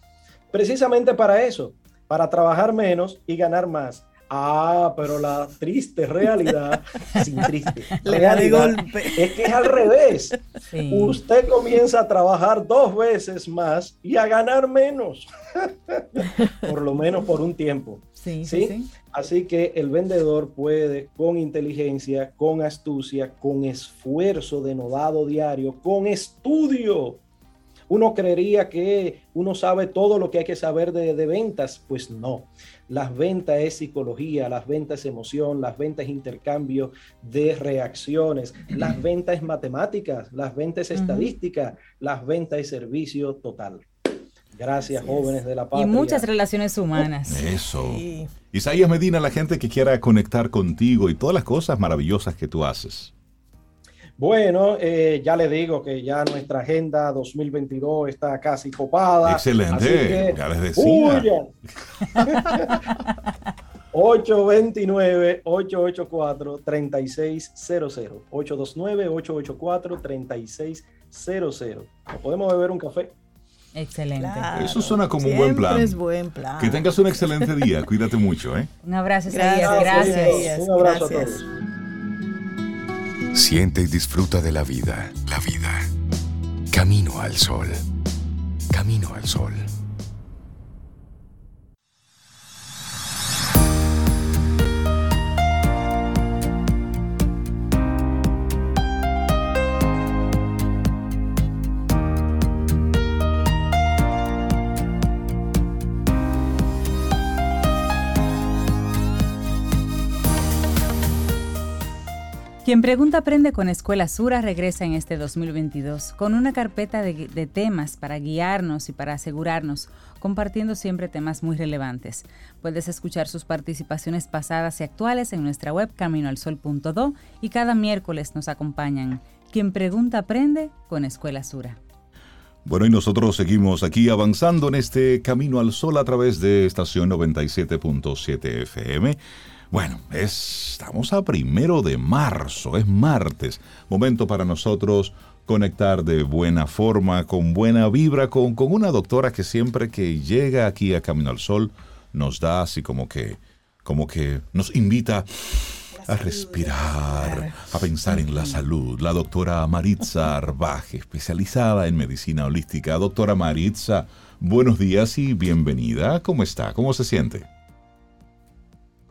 precisamente para eso, para trabajar menos y ganar más. Ah, pero la triste realidad, sin triste, realidad, es que es al revés. Usted comienza a trabajar dos veces más y a ganar menos, por lo menos por un tiempo. Sí, ¿sí? Así que el vendedor puede con inteligencia, con astucia, con esfuerzo denodado diario, con estudio, uno creería que uno sabe todo lo que hay que saber de, ventas. Pues no. Las ventas es psicología, las ventas es emoción, las ventas es intercambio de reacciones, las ventas es matemáticas, las ventas es estadística, las ventas es servicio total. Gracias, jóvenes de la patria. Y muchas relaciones humanas. Eso. Isaías Medina, la gente que quiera conectar contigo y todas las cosas maravillosas que tú haces. Bueno, eh, ya le digo que ya nuestra agenda 2022 está casi copada. Excelente, ya les decía. 829-884-3600. 829-884-3600. ¿Podemos beber un café? Excelente. Eso suena como un buen plan. Es buen plan. Que tengas un excelente día. Cuídate mucho, ¿eh? Un abrazo, Gracias. Gracias. Un abrazo a todos. Siente y disfruta de la vida. La vida. Camino al sol. Camino al sol. Quien pregunta aprende con Escuela Sura regresa en este 2022 con una carpeta de, temas para guiarnos y para asegurarnos, compartiendo siempre temas muy relevantes. Puedes escuchar sus participaciones pasadas y actuales en nuestra web caminoalsol.do y cada miércoles nos acompañan. Quien pregunta aprende con Escuela Sura. Bueno, y nosotros seguimos aquí avanzando en este Camino al Sol a través de estación 97.7 FM. Bueno, estamos a primero de marzo, es martes, momento para nosotros conectar de buena forma, con buena vibra, con, con una doctora que siempre que llega aquí a Camino al Sol nos da así como que, como que nos invita a respirar, a pensar en la salud. La doctora Maritza Arbaje, especializada en medicina holística. Doctora Maritza, buenos días y bienvenida. ¿Cómo está? ¿Cómo se siente?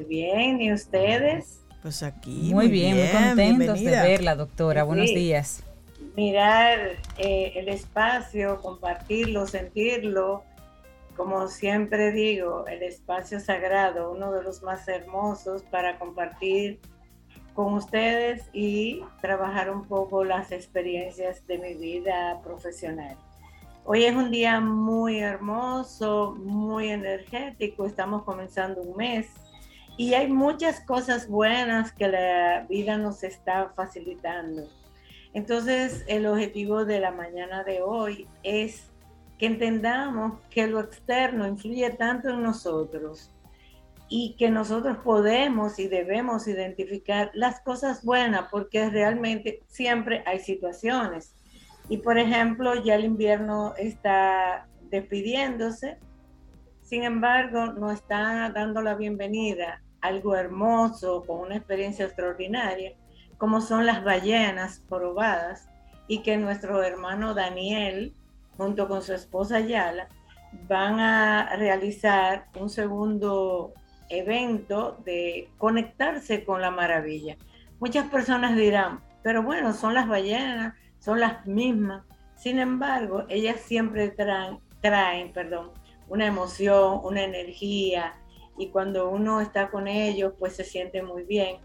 Bien, ¿y ustedes? Pues aquí. Muy, bien, muy contentos de verla, doctora. Buenos días. Mirar eh, el espacio, compartirlo, sentirlo. Como siempre digo, el espacio sagrado, uno de los más hermosos para compartir con ustedes y trabajar un poco las experiencias de mi vida profesional. Hoy es un día muy hermoso, muy energético, estamos comenzando un mes y hay muchas cosas buenas que la vida nos está facilitando. Entonces, el objetivo de la mañana de hoy es que entendamos que lo externo influye tanto en nosotros y que nosotros podemos y debemos identificar las cosas buenas porque realmente siempre hay situaciones. Y por ejemplo, ya el invierno está despidiéndose sin embargo, nos está dando la bienvenida algo hermoso, con una experiencia extraordinaria, como son las ballenas probadas, y que nuestro hermano Daniel, junto con su esposa Yala, van a realizar un segundo evento de conectarse con la maravilla. Muchas personas dirán, pero bueno, son las ballenas, son las mismas. Sin embargo, ellas siempre traen, traen perdón, una emoción, una energía, y cuando uno está con ellos, pues se siente muy bien.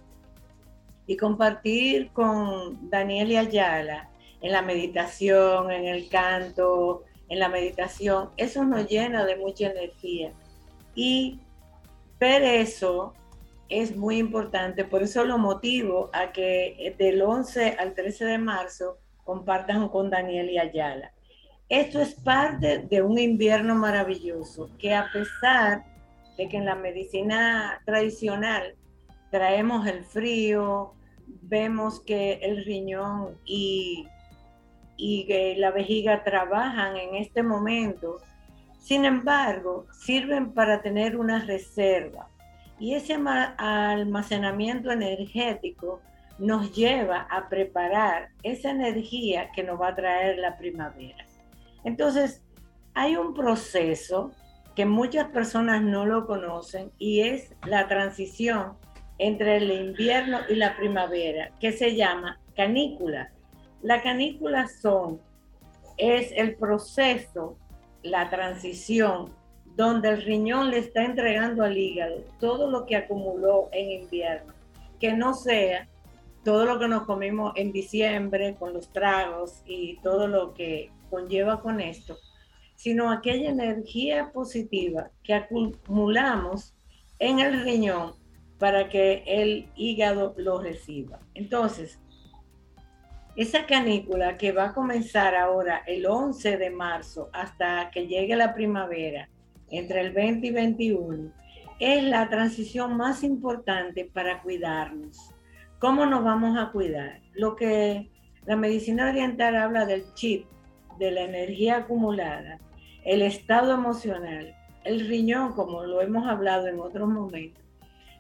Y compartir con Daniel y Ayala en la meditación, en el canto, en la meditación, eso nos llena de mucha energía. Y ver eso es muy importante, por eso lo motivo a que del 11 al 13 de marzo compartan con Daniel y Ayala. Esto es parte de un invierno maravilloso que a pesar de que en la medicina tradicional traemos el frío, vemos que el riñón y, y la vejiga trabajan en este momento, sin embargo, sirven para tener una reserva. Y ese almacenamiento energético nos lleva a preparar esa energía que nos va a traer la primavera. Entonces, hay un proceso que muchas personas no lo conocen y es la transición entre el invierno y la primavera, que se llama canícula. La canícula son, es el proceso, la transición, donde el riñón le está entregando al hígado todo lo que acumuló en invierno, que no sea todo lo que nos comimos en diciembre con los tragos y todo lo que conlleva con esto, sino aquella energía positiva que acumulamos en el riñón para que el hígado lo reciba. Entonces, esa canícula que va a comenzar ahora el 11 de marzo hasta que llegue la primavera, entre el 20 y 21, es la transición más importante para cuidarnos ¿Cómo nos vamos a cuidar? Lo que la medicina oriental habla del chip, de la energía acumulada, el estado emocional, el riñón, como lo hemos hablado en otros momentos,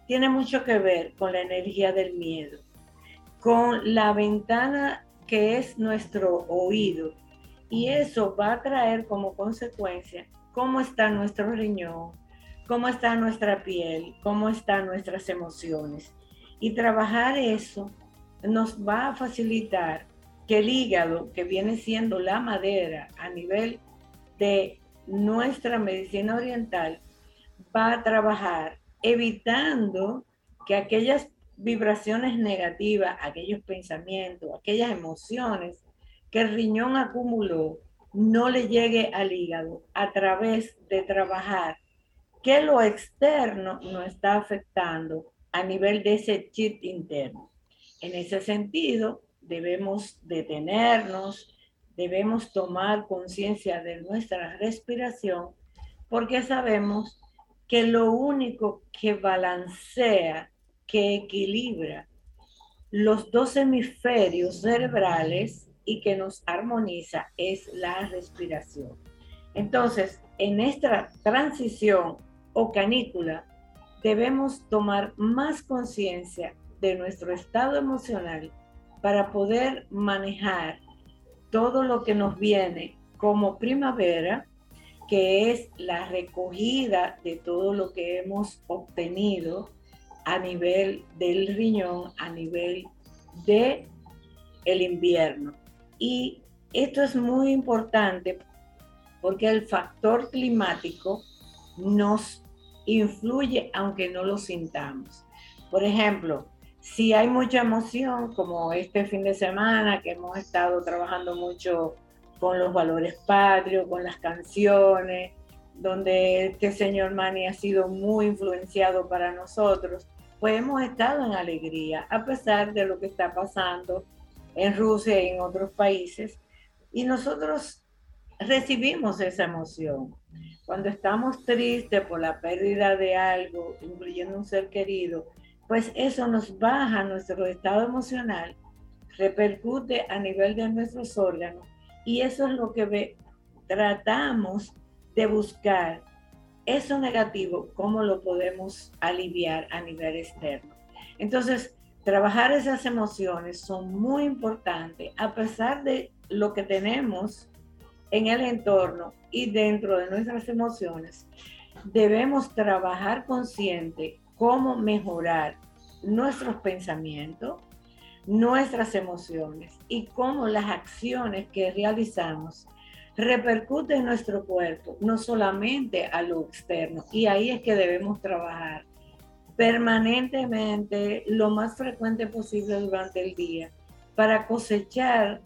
tiene mucho que ver con la energía del miedo, con la ventana que es nuestro oído. Y eso va a traer como consecuencia cómo está nuestro riñón, cómo está nuestra piel, cómo están nuestras emociones. Y trabajar eso nos va a facilitar que el hígado, que viene siendo la madera a nivel de nuestra medicina oriental, va a trabajar evitando que aquellas vibraciones negativas, aquellos pensamientos, aquellas emociones que el riñón acumuló, no le llegue al hígado a través de trabajar que lo externo no está afectando a nivel de ese chip interno. En ese sentido, debemos detenernos, debemos tomar conciencia de nuestra respiración, porque sabemos que lo único que balancea, que equilibra los dos hemisferios cerebrales y que nos armoniza es la respiración. Entonces, en esta transición o canícula, debemos tomar más conciencia de nuestro estado emocional para poder manejar todo lo que nos viene como primavera, que es la recogida de todo lo que hemos obtenido a nivel del riñón, a nivel de el invierno. Y esto es muy importante porque el factor climático nos influye aunque no lo sintamos. Por ejemplo, si hay mucha emoción, como este fin de semana que hemos estado trabajando mucho con los valores patrios, con las canciones, donde este señor Mani ha sido muy influenciado para nosotros, pues hemos estado en alegría, a pesar de lo que está pasando en Rusia y en otros países. Y nosotros recibimos esa emoción. Cuando estamos tristes por la pérdida de algo, incluyendo un ser querido, pues eso nos baja nuestro estado emocional, repercute a nivel de nuestros órganos y eso es lo que tratamos de buscar. Eso negativo, ¿cómo lo podemos aliviar a nivel externo? Entonces, trabajar esas emociones son muy importantes, a pesar de lo que tenemos en el entorno y dentro de nuestras emociones, debemos trabajar consciente cómo mejorar nuestros pensamientos, nuestras emociones y cómo las acciones que realizamos repercuten en nuestro cuerpo, no solamente a lo externo. Y ahí es que debemos trabajar permanentemente, lo más frecuente posible durante el día, para cosechar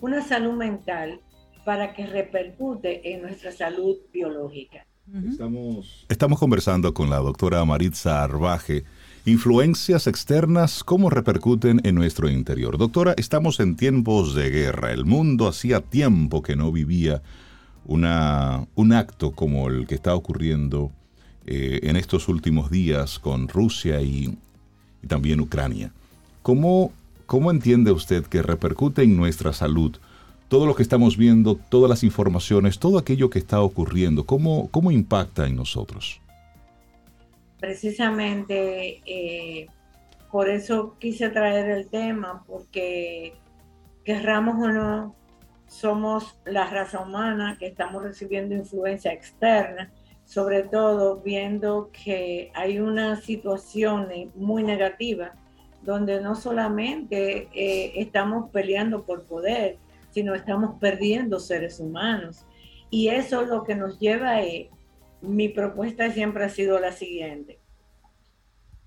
una salud mental para que repercute en nuestra salud biológica. Estamos, estamos conversando con la doctora Maritza Arbaje Influencias externas, ¿cómo repercuten en nuestro interior? Doctora, estamos en tiempos de guerra. El mundo hacía tiempo que no vivía una, un acto como el que está ocurriendo eh, en estos últimos días con Rusia y, también Ucrania. ¿Cómo, ¿Cómo entiende usted que repercute en nuestra salud todo lo que estamos viendo, todas las informaciones, todo aquello que está ocurriendo? ¿Cómo, cómo impacta en nosotros? precisamente eh, por eso quise traer el tema, porque querramos o no, somos la raza humana que estamos recibiendo influencia externa, sobre todo viendo que hay una situación muy negativa donde no solamente eh, estamos peleando por poder, sino estamos perdiendo seres humanos. Y eso es lo que nos lleva a, mi propuesta siempre ha sido la siguiente.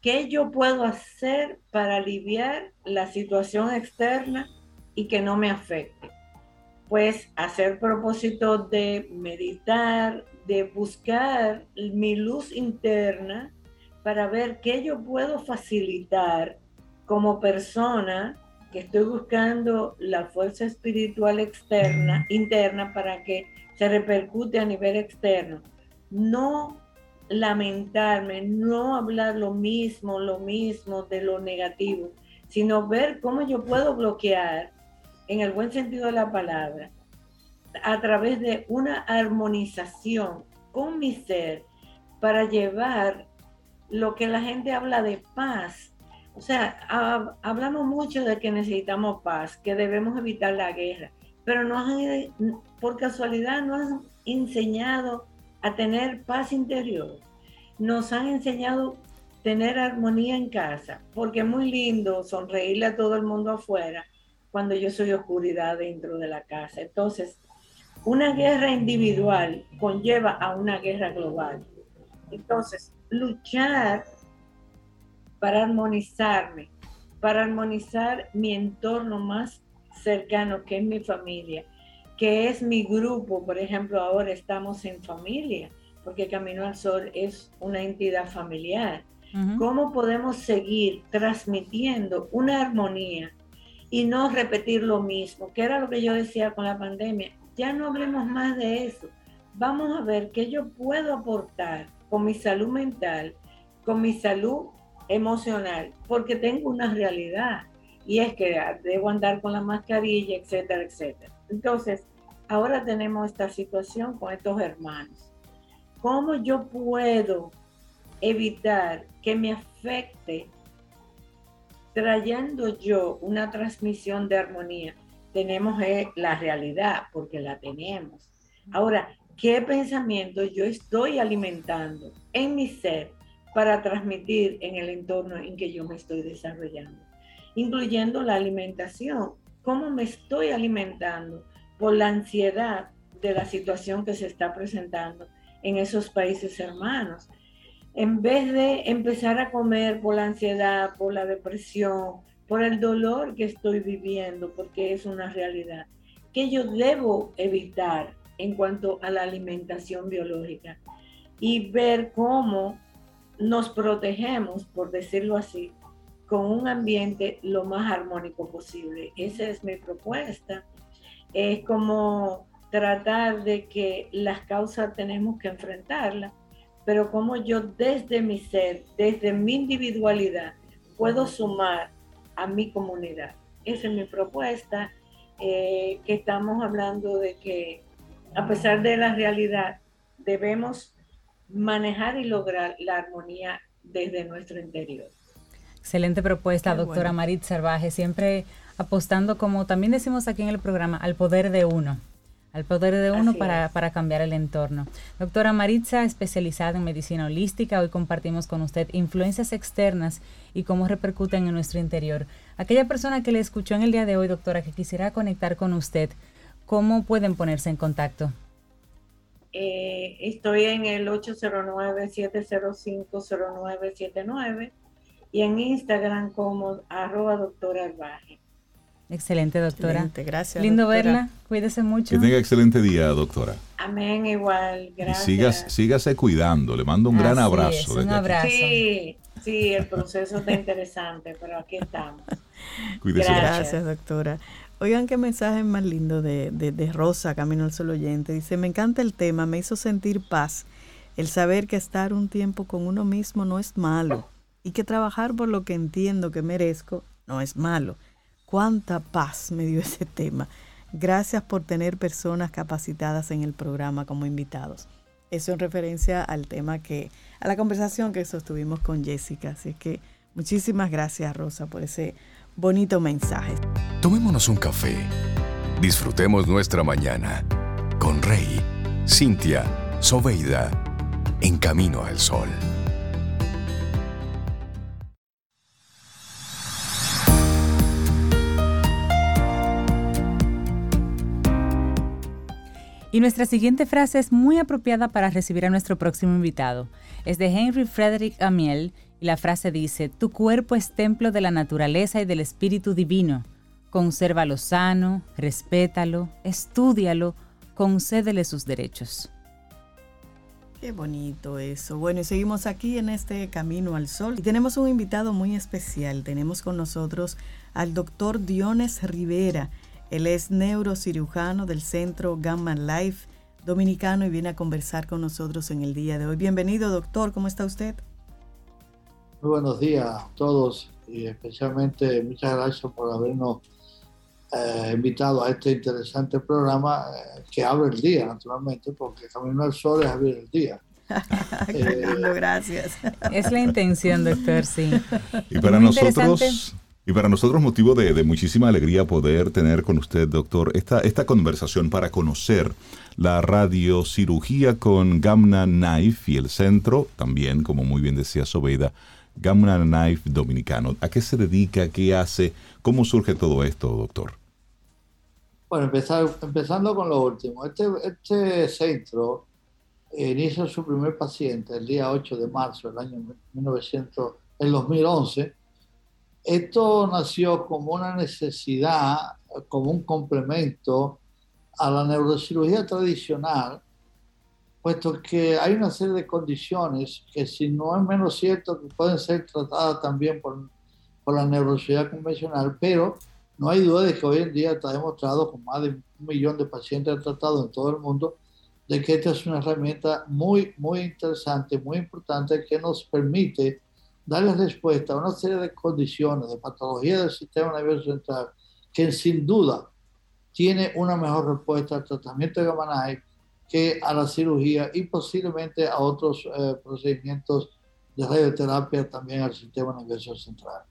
¿Qué yo puedo hacer para aliviar la situación externa y que no me afecte? Pues hacer propósito de meditar, de buscar mi luz interna para ver qué yo puedo facilitar como persona que estoy buscando la fuerza espiritual externa, interna, para que se repercute a nivel externo no lamentarme, no hablar lo mismo, lo mismo de lo negativo, sino ver cómo yo puedo bloquear, en el buen sentido de la palabra, a través de una armonización con mi ser para llevar lo que la gente habla de paz. O sea, hablamos mucho de que necesitamos paz, que debemos evitar la guerra, pero no por casualidad no han enseñado a tener paz interior. Nos han enseñado tener armonía en casa, porque es muy lindo sonreírle a todo el mundo afuera cuando yo soy oscuridad dentro de la casa. Entonces, una guerra individual conlleva a una guerra global. Entonces, luchar para armonizarme, para armonizar mi entorno más cercano, que es mi familia, que es mi grupo, por ejemplo, ahora estamos en familia, porque Camino al Sol es una entidad familiar. ¿Cómo podemos seguir transmitiendo una armonía y no repetir lo mismo? Que era lo que yo decía con la pandemia. Ya no hablemos más de eso. Vamos a ver qué yo puedo aportar con mi salud mental, con mi salud emocional, porque tengo una realidad y es que debo andar con la mascarilla, etcétera, etcétera. Entonces, ahora tenemos esta situación con estos hermanos. ¿Cómo yo puedo evitar que me afecte trayendo yo una transmisión de armonía? Tenemos eh, la realidad porque la tenemos. Ahora, ¿qué pensamiento yo estoy alimentando en mi ser para transmitir en el entorno en que yo me estoy desarrollando? Incluyendo la alimentación. ¿Cómo me estoy alimentando? por la ansiedad de la situación que se está presentando en esos países hermanos. En vez de empezar a comer por la ansiedad, por la depresión, por el dolor que estoy viviendo, porque es una realidad, que yo debo evitar en cuanto a la alimentación biológica y ver cómo nos protegemos, por decirlo así, con un ambiente lo más armónico posible. Esa es mi propuesta es como tratar de que las causas tenemos que enfrentarlas, pero como yo desde mi ser, desde mi individualidad, puedo sumar a mi comunidad. Esa es mi propuesta, eh, que estamos hablando de que a pesar de la realidad, debemos manejar y lograr la armonía desde nuestro interior. Excelente propuesta, doctora Marit Salvaje. Siempre apostando, como también decimos aquí en el programa, al poder de uno. al poder de uno para, para, cambiar el entorno. Doctora Maritza, especializada en medicina holística, hoy compartimos con usted influencias externas y cómo repercuten en nuestro interior. Aquella persona que le escuchó en el día de hoy, doctora, que quisiera conectar con usted, ¿cómo pueden ponerse en contacto? Eh, estoy en el 809-705-0979 y en Instagram como arroba doctora Albaje. Excelente, doctora. Excelente, gracias. Lindo verla. Cuídese mucho. Que tenga excelente día, doctora. Amén, igual. Gracias. Y sigas, sígase cuidando. Le mando un gran abrazo. un abrazo. Sí, sí, el proceso está interesante, pero aquí estamos. Cuídese. Gracias, gracias doctora. Oigan qué mensaje más lindo de, de, Rosa, Camino al Sol Oyente. Dice, me encanta el tema, me hizo sentir paz. El saber que estar un tiempo con uno mismo no es malo y que trabajar por lo que entiendo que merezco no es malo cuánta paz me dio ese tema. Gracias por tener personas capacitadas en el programa como invitados. Eso en referencia al tema que, a la conversación que sostuvimos con Jessica. Así que muchísimas gracias, Rosa, por ese bonito mensaje. Tomémonos un café. Disfrutemos nuestra mañana con Rey, Cintia, Soveida, en camino al sol. Y nuestra siguiente frase es muy apropiada para recibir a nuestro próximo invitado. Es de Henry Frederick Amiel y la frase dice, Tu cuerpo es templo de la naturaleza y del espíritu divino. Consérvalo sano, respétalo, estúdialo, concédele sus derechos. Qué bonito eso. Bueno, y seguimos aquí en este Camino al Sol. Y tenemos un invitado muy especial. Tenemos con nosotros al doctor Diones Rivera. Él es neurocirujano del Centro Gamma Life Dominicano y viene a conversar con nosotros en el día de hoy. Bienvenido, doctor. ¿Cómo está usted? Muy buenos días a todos y especialmente muchas gracias por habernos eh, invitado a este interesante programa eh, que abre el día, naturalmente, porque Camino al Sol es abrir el día. eh, gracias. Es la intención, doctor, sí. Y para nosotros y para nosotros motivo de, muchísima alegría poder tener con usted, doctor, esta, esta conversación para conocer la radiocirugía con Gamna Knife y el centro, también, como muy bien decía Sobeida, Gamna Knife Dominicano. ¿A qué se dedica? ¿Qué hace? ¿Cómo surge todo esto, doctor? Bueno, empezar, empezando con lo último. Este, este centro inició su primer paciente el día 8 de marzo del año 1900, el 2011 esto nació como una necesidad, como un complemento a la neurocirugía tradicional, puesto que hay una serie de condiciones que si no es menos cierto que pueden ser tratadas también por, por la neurocirugía convencional, pero no hay duda de que hoy en día está demostrado con más de un millón de pacientes tratados en todo el mundo, de que esta es una herramienta muy, muy interesante, muy importante que nos permite darle respuesta a una serie de condiciones, de patología del sistema nervioso central, que sin duda tiene una mejor respuesta al tratamiento de gamma que a la cirugía y posiblemente a otros eh, procedimientos de radioterapia también al sistema nervioso central.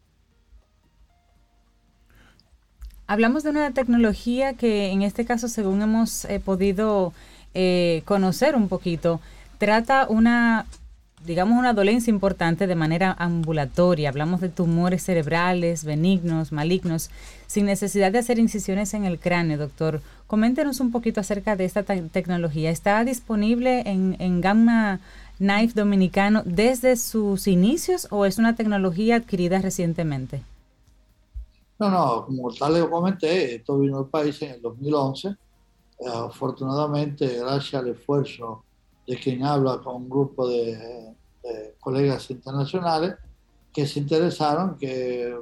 Hablamos de una tecnología que en este caso, según hemos eh, podido eh, conocer un poquito, trata una digamos, una dolencia importante de manera ambulatoria. Hablamos de tumores cerebrales, benignos, malignos, sin necesidad de hacer incisiones en el cráneo, doctor. Coméntenos un poquito acerca de esta tecnología. ¿Está disponible en, en Gamma Knife Dominicano desde sus inicios o es una tecnología adquirida recientemente? No, no, como tal le comenté, esto vino al país en el 2011. Eh, afortunadamente, gracias al esfuerzo de quien habla con un grupo de, colegas internacionales que se interesaron, que,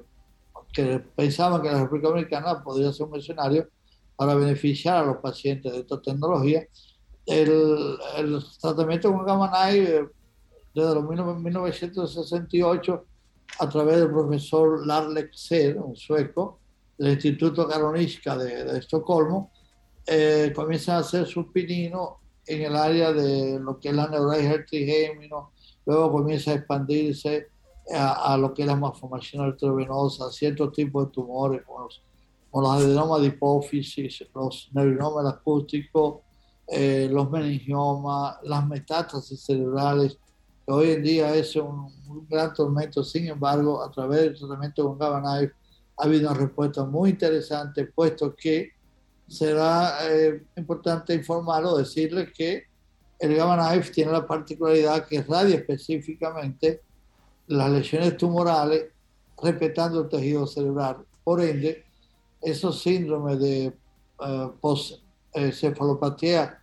que, pensaban que la República Dominicana podría ser un escenario para beneficiar a los pacientes de esta tecnología. El, el tratamiento con gamma knife desde los 1968 a través del profesor Lars Ser, un sueco, del Instituto Karolinska de, de Estocolmo, eh, a hacer su pinino en el área de lo que es la neuralgia trigémino, luego comienza a expandirse a, lo que es la malformación arteriovenosa, ciertos tipos de tumores como los como los adenomas de hipófisis, los neurinomas acústicos, eh, los meningiomas, las metástasis cerebrales, que hoy en día es un, gran tormento. Sin embargo, a través del tratamiento con Knife ha habido una respuesta muy interesante, puesto que será eh, importante informar o decirle que el Gamma Knife tiene la particularidad que radia específicamente las lesiones tumorales respetando el tejido cerebral. Por ende, esos síndromes de uh, post-cefalopatía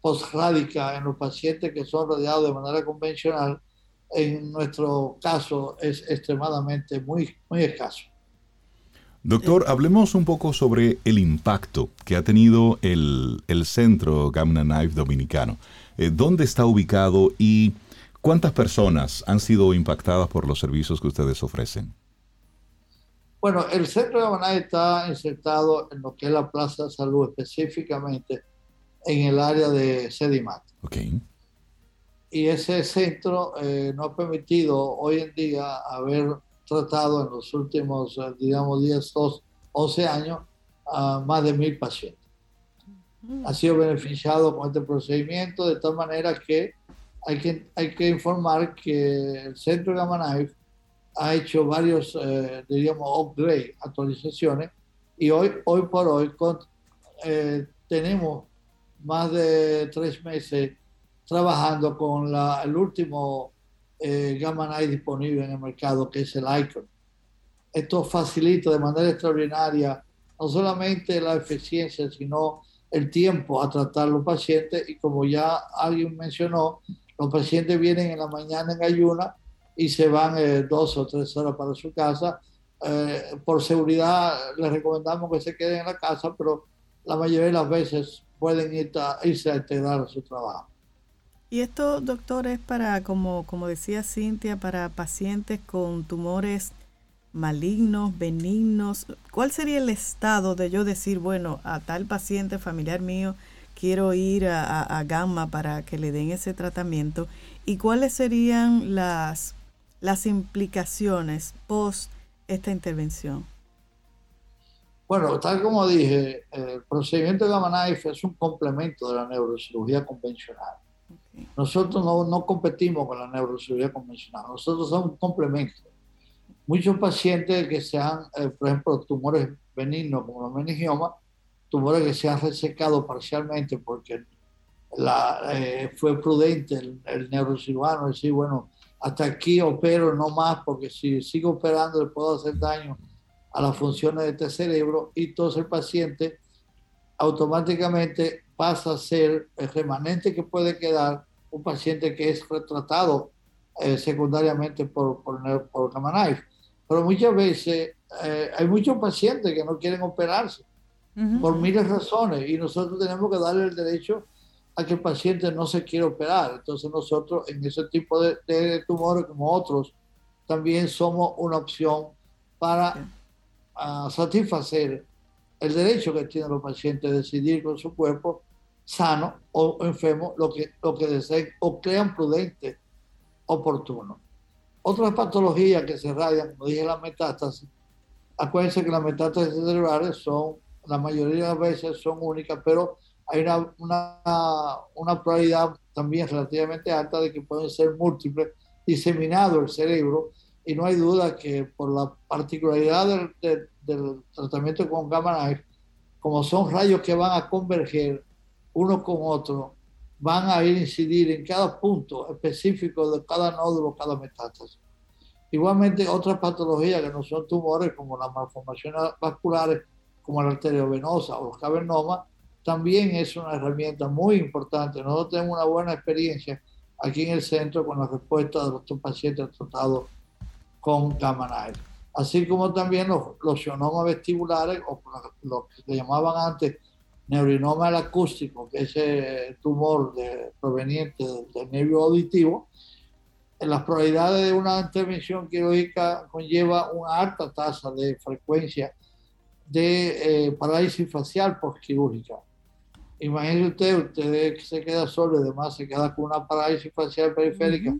post-rádica en los pacientes que son radiados de manera convencional, en nuestro caso es extremadamente muy, muy escaso. Doctor, hablemos un poco sobre el impacto que ha tenido el, el centro Gamma Knife Dominicano. Eh, ¿Dónde está ubicado y cuántas personas han sido impactadas por los servicios que ustedes ofrecen? Bueno, el centro de Knife está insertado en lo que es la Plaza de Salud, específicamente en el área de Sedimat. Okay. Y ese centro eh, nos ha permitido hoy en día haber tratado en los últimos, eh, digamos, 10, 11 años a más de mil pacientes. Mm. Ha sido beneficiado con este procedimiento de tal manera que hay que, hay que informar que el Centro Gamma Knife ha hecho varios, eh, diríamos, upgrade, actualizaciones, y hoy, hoy por hoy eh, tenemos más de tres meses trabajando con la, el último eh, Gamma Knife disponible en el mercado, que es el Icon. Esto facilita de manera extraordinaria no solamente la eficiencia, sino el tiempo a tratar los pacientes y como ya alguien mencionó, los pacientes vienen en la mañana en ayuna y se van eh, dos o tres horas para su casa. Eh, por seguridad les recomendamos que se queden en la casa, pero la mayoría de las veces pueden ir irse a integrar a su trabajo. Y esto, doctor, es para, como, como decía Cintia, para pacientes con tumores malignos, benignos. ¿Cuál sería el estado de yo decir, bueno, a tal paciente familiar mío quiero ir a, Gamma para que le den ese tratamiento? ¿Y cuáles serían las, las implicaciones post esta intervención? Bueno, tal como dije, el procedimiento de Gamma Knife es un complemento de la neurocirugía convencional. Nosotros no, no, competimos con la neurocirugía convencional, nosotros somos un complemento. Muchos pacientes que sean, eh, por ejemplo, tumores benignos como los meningiomas, tumores que se han resecado parcialmente porque la, eh, fue prudente el, el, neurocirujano decir, bueno, hasta aquí opero, no más, porque si sigo operando le puedo hacer daño a las funciones de este cerebro y entonces el paciente automáticamente pasa a ser el remanente que puede quedar un paciente que es retratado eh, secundariamente por, por, por Knife. Pero muchas veces eh, hay muchos pacientes que no quieren operarse por miles de razones y nosotros tenemos que darle el derecho a que el paciente no se quiera operar. Entonces nosotros en ese tipo de, de tumores como otros también somos una opción para uh, satisfacer el derecho que tienen los pacientes de decidir con su cuerpo sano o enfermo lo que, lo que deseen o crean prudente, oportuno. Otras patologías que se radian, como dije, la metástasis, acuérdense que las metástasis cerebrales son, la mayoría de las veces son únicas, pero hay una, una, una probabilidad también relativamente alta de que pueden ser múltiples, diseminado el cerebro, y no hay duda que por la particularidad del, del tratamiento con gamma knife, como son rayos que van a converger uno con otro, van a ir a incidir en cada punto específico de cada nódulo, cada metástasis. Igualmente, otras patologías que no son tumores, como las malformaciones vasculares, como la arteriovenosa o los cavernomas, también es una herramienta muy importante. Nosotros tenemos una buena experiencia aquí en el centro con la respuesta de los pacientes tratados con gamma. Así como también los, los vestibulares, o lo que se llamaban antes neurinoma acústico, que es el tumor de, proveniente del, nervio auditivo, en las probabilidades de una intervención quirúrgica conlleva una alta tasa de frecuencia de eh, parálisis facial postquirúrgica. Imagínese usted, usted se queda solo y además se queda con una parálisis facial periférica,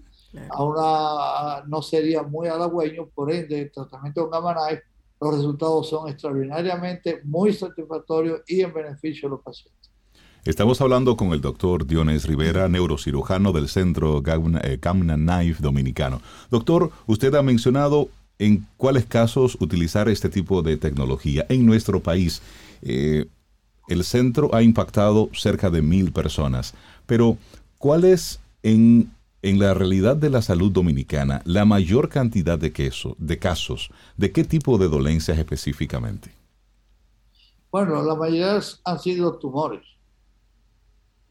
a una, no sería muy halagüeño, por ende el tratamiento con gamma los resultados son extraordinariamente muy satisfactorios y en beneficio de los pacientes. Estamos hablando con el doctor Diones Rivera, neurocirujano del Centro Gamna eh, Knife Dominicano. Doctor, usted ha mencionado en cuáles casos utilizar este tipo de tecnología. En nuestro país, eh, el centro ha impactado cerca de mil personas, pero ¿cuál es en, en, la realidad de la salud dominicana la mayor cantidad de, queso, de casos? ¿De qué tipo de dolencias específicamente? Bueno, la mayoría han sido tumores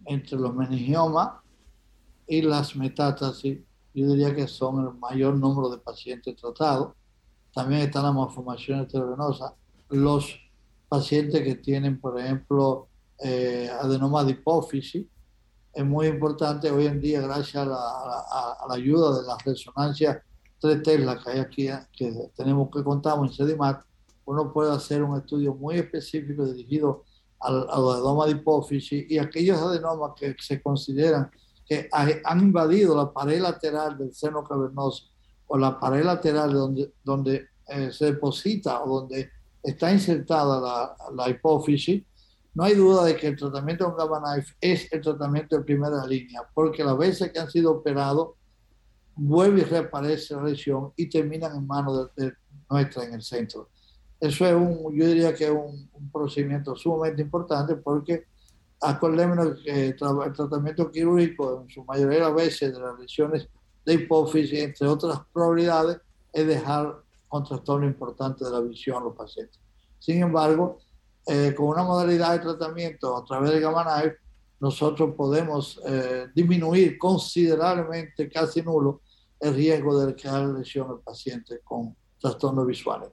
entre los meningiomas y las metástasis, yo diría que son el mayor número de pacientes tratados. También están las malformaciones tervenosas. Los pacientes que tienen, por ejemplo, eh, adenoma de hipófisis, es muy importante hoy en día, gracias a la, ayuda de la resonancia 3 Tesla que hay aquí, que tenemos que contamos en CEDIMAT, uno puede hacer un estudio muy específico dirigido al, adenoma de hipófisis y aquellos adenomas que se consideran que han invadido la pared lateral del seno cavernoso o la pared lateral donde, donde eh, se deposita o donde está insertada la, la, hipófisis, no hay duda de que el tratamiento con Gamma Knife es el tratamiento de primera línea, porque las veces que han sido operados, vuelve y reaparece la lesión y terminan en manos de nuestra en el centro. Eso es un, yo diría que es un, procedimiento sumamente importante porque acordémonos que el tratamiento quirúrgico en su mayoría de las veces de las lesiones de hipófisis, entre otras probabilidades, es dejar un trastorno importante de la visión a los pacientes. Sin embargo, eh, con una modalidad de tratamiento a través de Gamma Knife, nosotros podemos eh, disminuir considerablemente, casi nulo, el riesgo de crear lesión al paciente con trastornos visuales.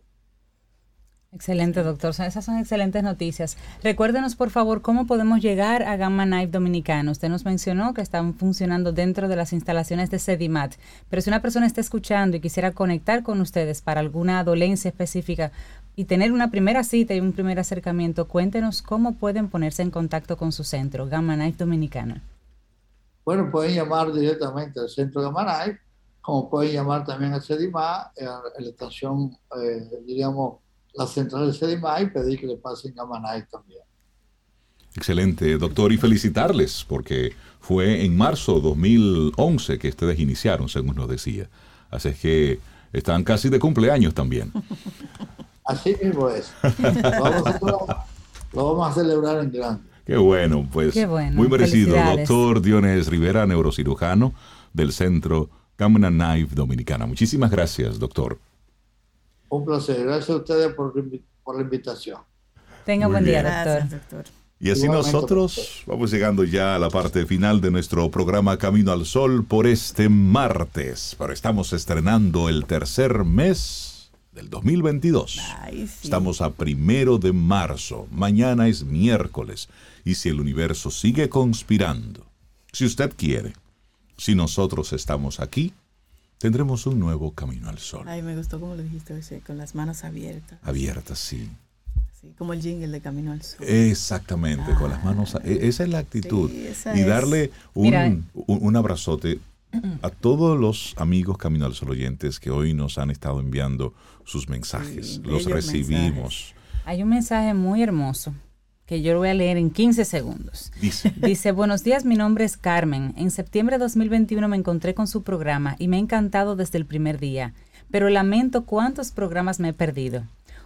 Excelente, doctor. Esas son excelentes noticias. Recuérdenos, por favor, cómo podemos llegar a Gamma Knife Dominicano. Usted nos mencionó que están funcionando dentro de las instalaciones de Sedimat, pero si una persona está escuchando y quisiera conectar con ustedes para alguna dolencia específica y tener una primera cita y un primer acercamiento, cuéntenos cómo pueden ponerse en contacto con su centro, Gamma Knife Dominicano. Bueno, pueden llamar directamente al centro Gamma Knife, como pueden llamar también a Sedimat, eh, a la estación, eh, diríamos, la central de CDMA y pedir que le pasen a Manay también. Excelente, doctor, y felicitarles porque fue en marzo de 2011 que ustedes iniciaron, según nos decía. Así es que están casi de cumpleaños también. Así mismo es. lo vamos a celebrar en grande. Qué bueno, pues muy merecido. Doctor Diones Rivera, neurocirujano del Centro Camina Knife Dominicana. Muchísimas gracias, doctor. Un placer. Gracias a ustedes por, la invitación. Tenga buen día, doctor. Y así nosotros vamos llegando ya a la parte final de nuestro programa Camino al Sol por este martes. Pero estamos estrenando el tercer mes del 2022. Estamos a primero de marzo. Mañana es miércoles. Y si el universo sigue conspirando, si usted quiere, si nosotros estamos aquí, tendremos un nuevo camino al sol. Ay, me gustó como lo dijiste, con las manos abiertas. Abiertas, sí. Sí, como el jingle de Camino al Sol. Exactamente, con las manos. E, esa es la actitud. y darle un, un, abrazote a todos los amigos Camino al Sol oyentes que hoy nos han estado enviando sus mensajes. los recibimos. Hay un mensaje muy hermoso que yo lo voy a leer en 15 segundos. Dice. Dice, buenos días, mi nombre es Carmen. En septiembre de 2021 me encontré con su programa y me ha encantado desde el primer día, pero lamento cuántos programas me he perdido.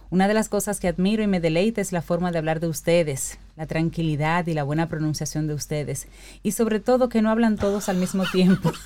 Una de las cosas que admiro y me deleita es la forma de hablar de ustedes, la tranquilidad y la buena pronunciación de ustedes. Y sobre todo que no hablan todos al mismo tiempo.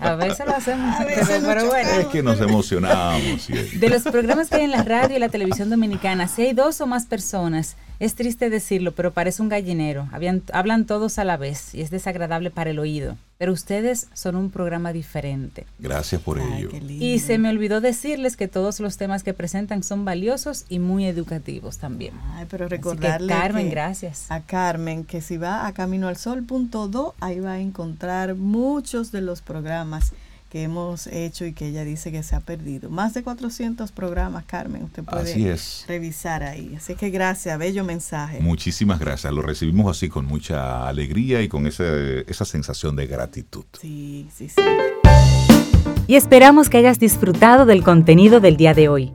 A veces lo hacemos, pero, bueno. Es que nos emocionamos. De los programas que hay en la radio y la televisión dominicana, si hay dos o más personas es triste decirlo, pero parece un gallinero. hablan todos a la vez y es desagradable para el oído. Pero ustedes son un programa diferente. Gracias por ello. Y se me olvidó decirles que todos los temas que presentan son valiosos y muy educativos también. Ay, pero recordarle Carmen, gracias. A Carmen que si va a caminoalsol.do ahí va a encontrar muchos de los programas que hemos hecho y que ella dice que se ha perdido. Más de 400 programas, Carmen, usted puede revisar ahí. Así que gracias, bello mensaje. Muchísimas gracias, lo recibimos así con mucha alegría y con esa sensación de gratitud. Sí, sí, sí. Y esperamos que hayas disfrutado del contenido del día de hoy.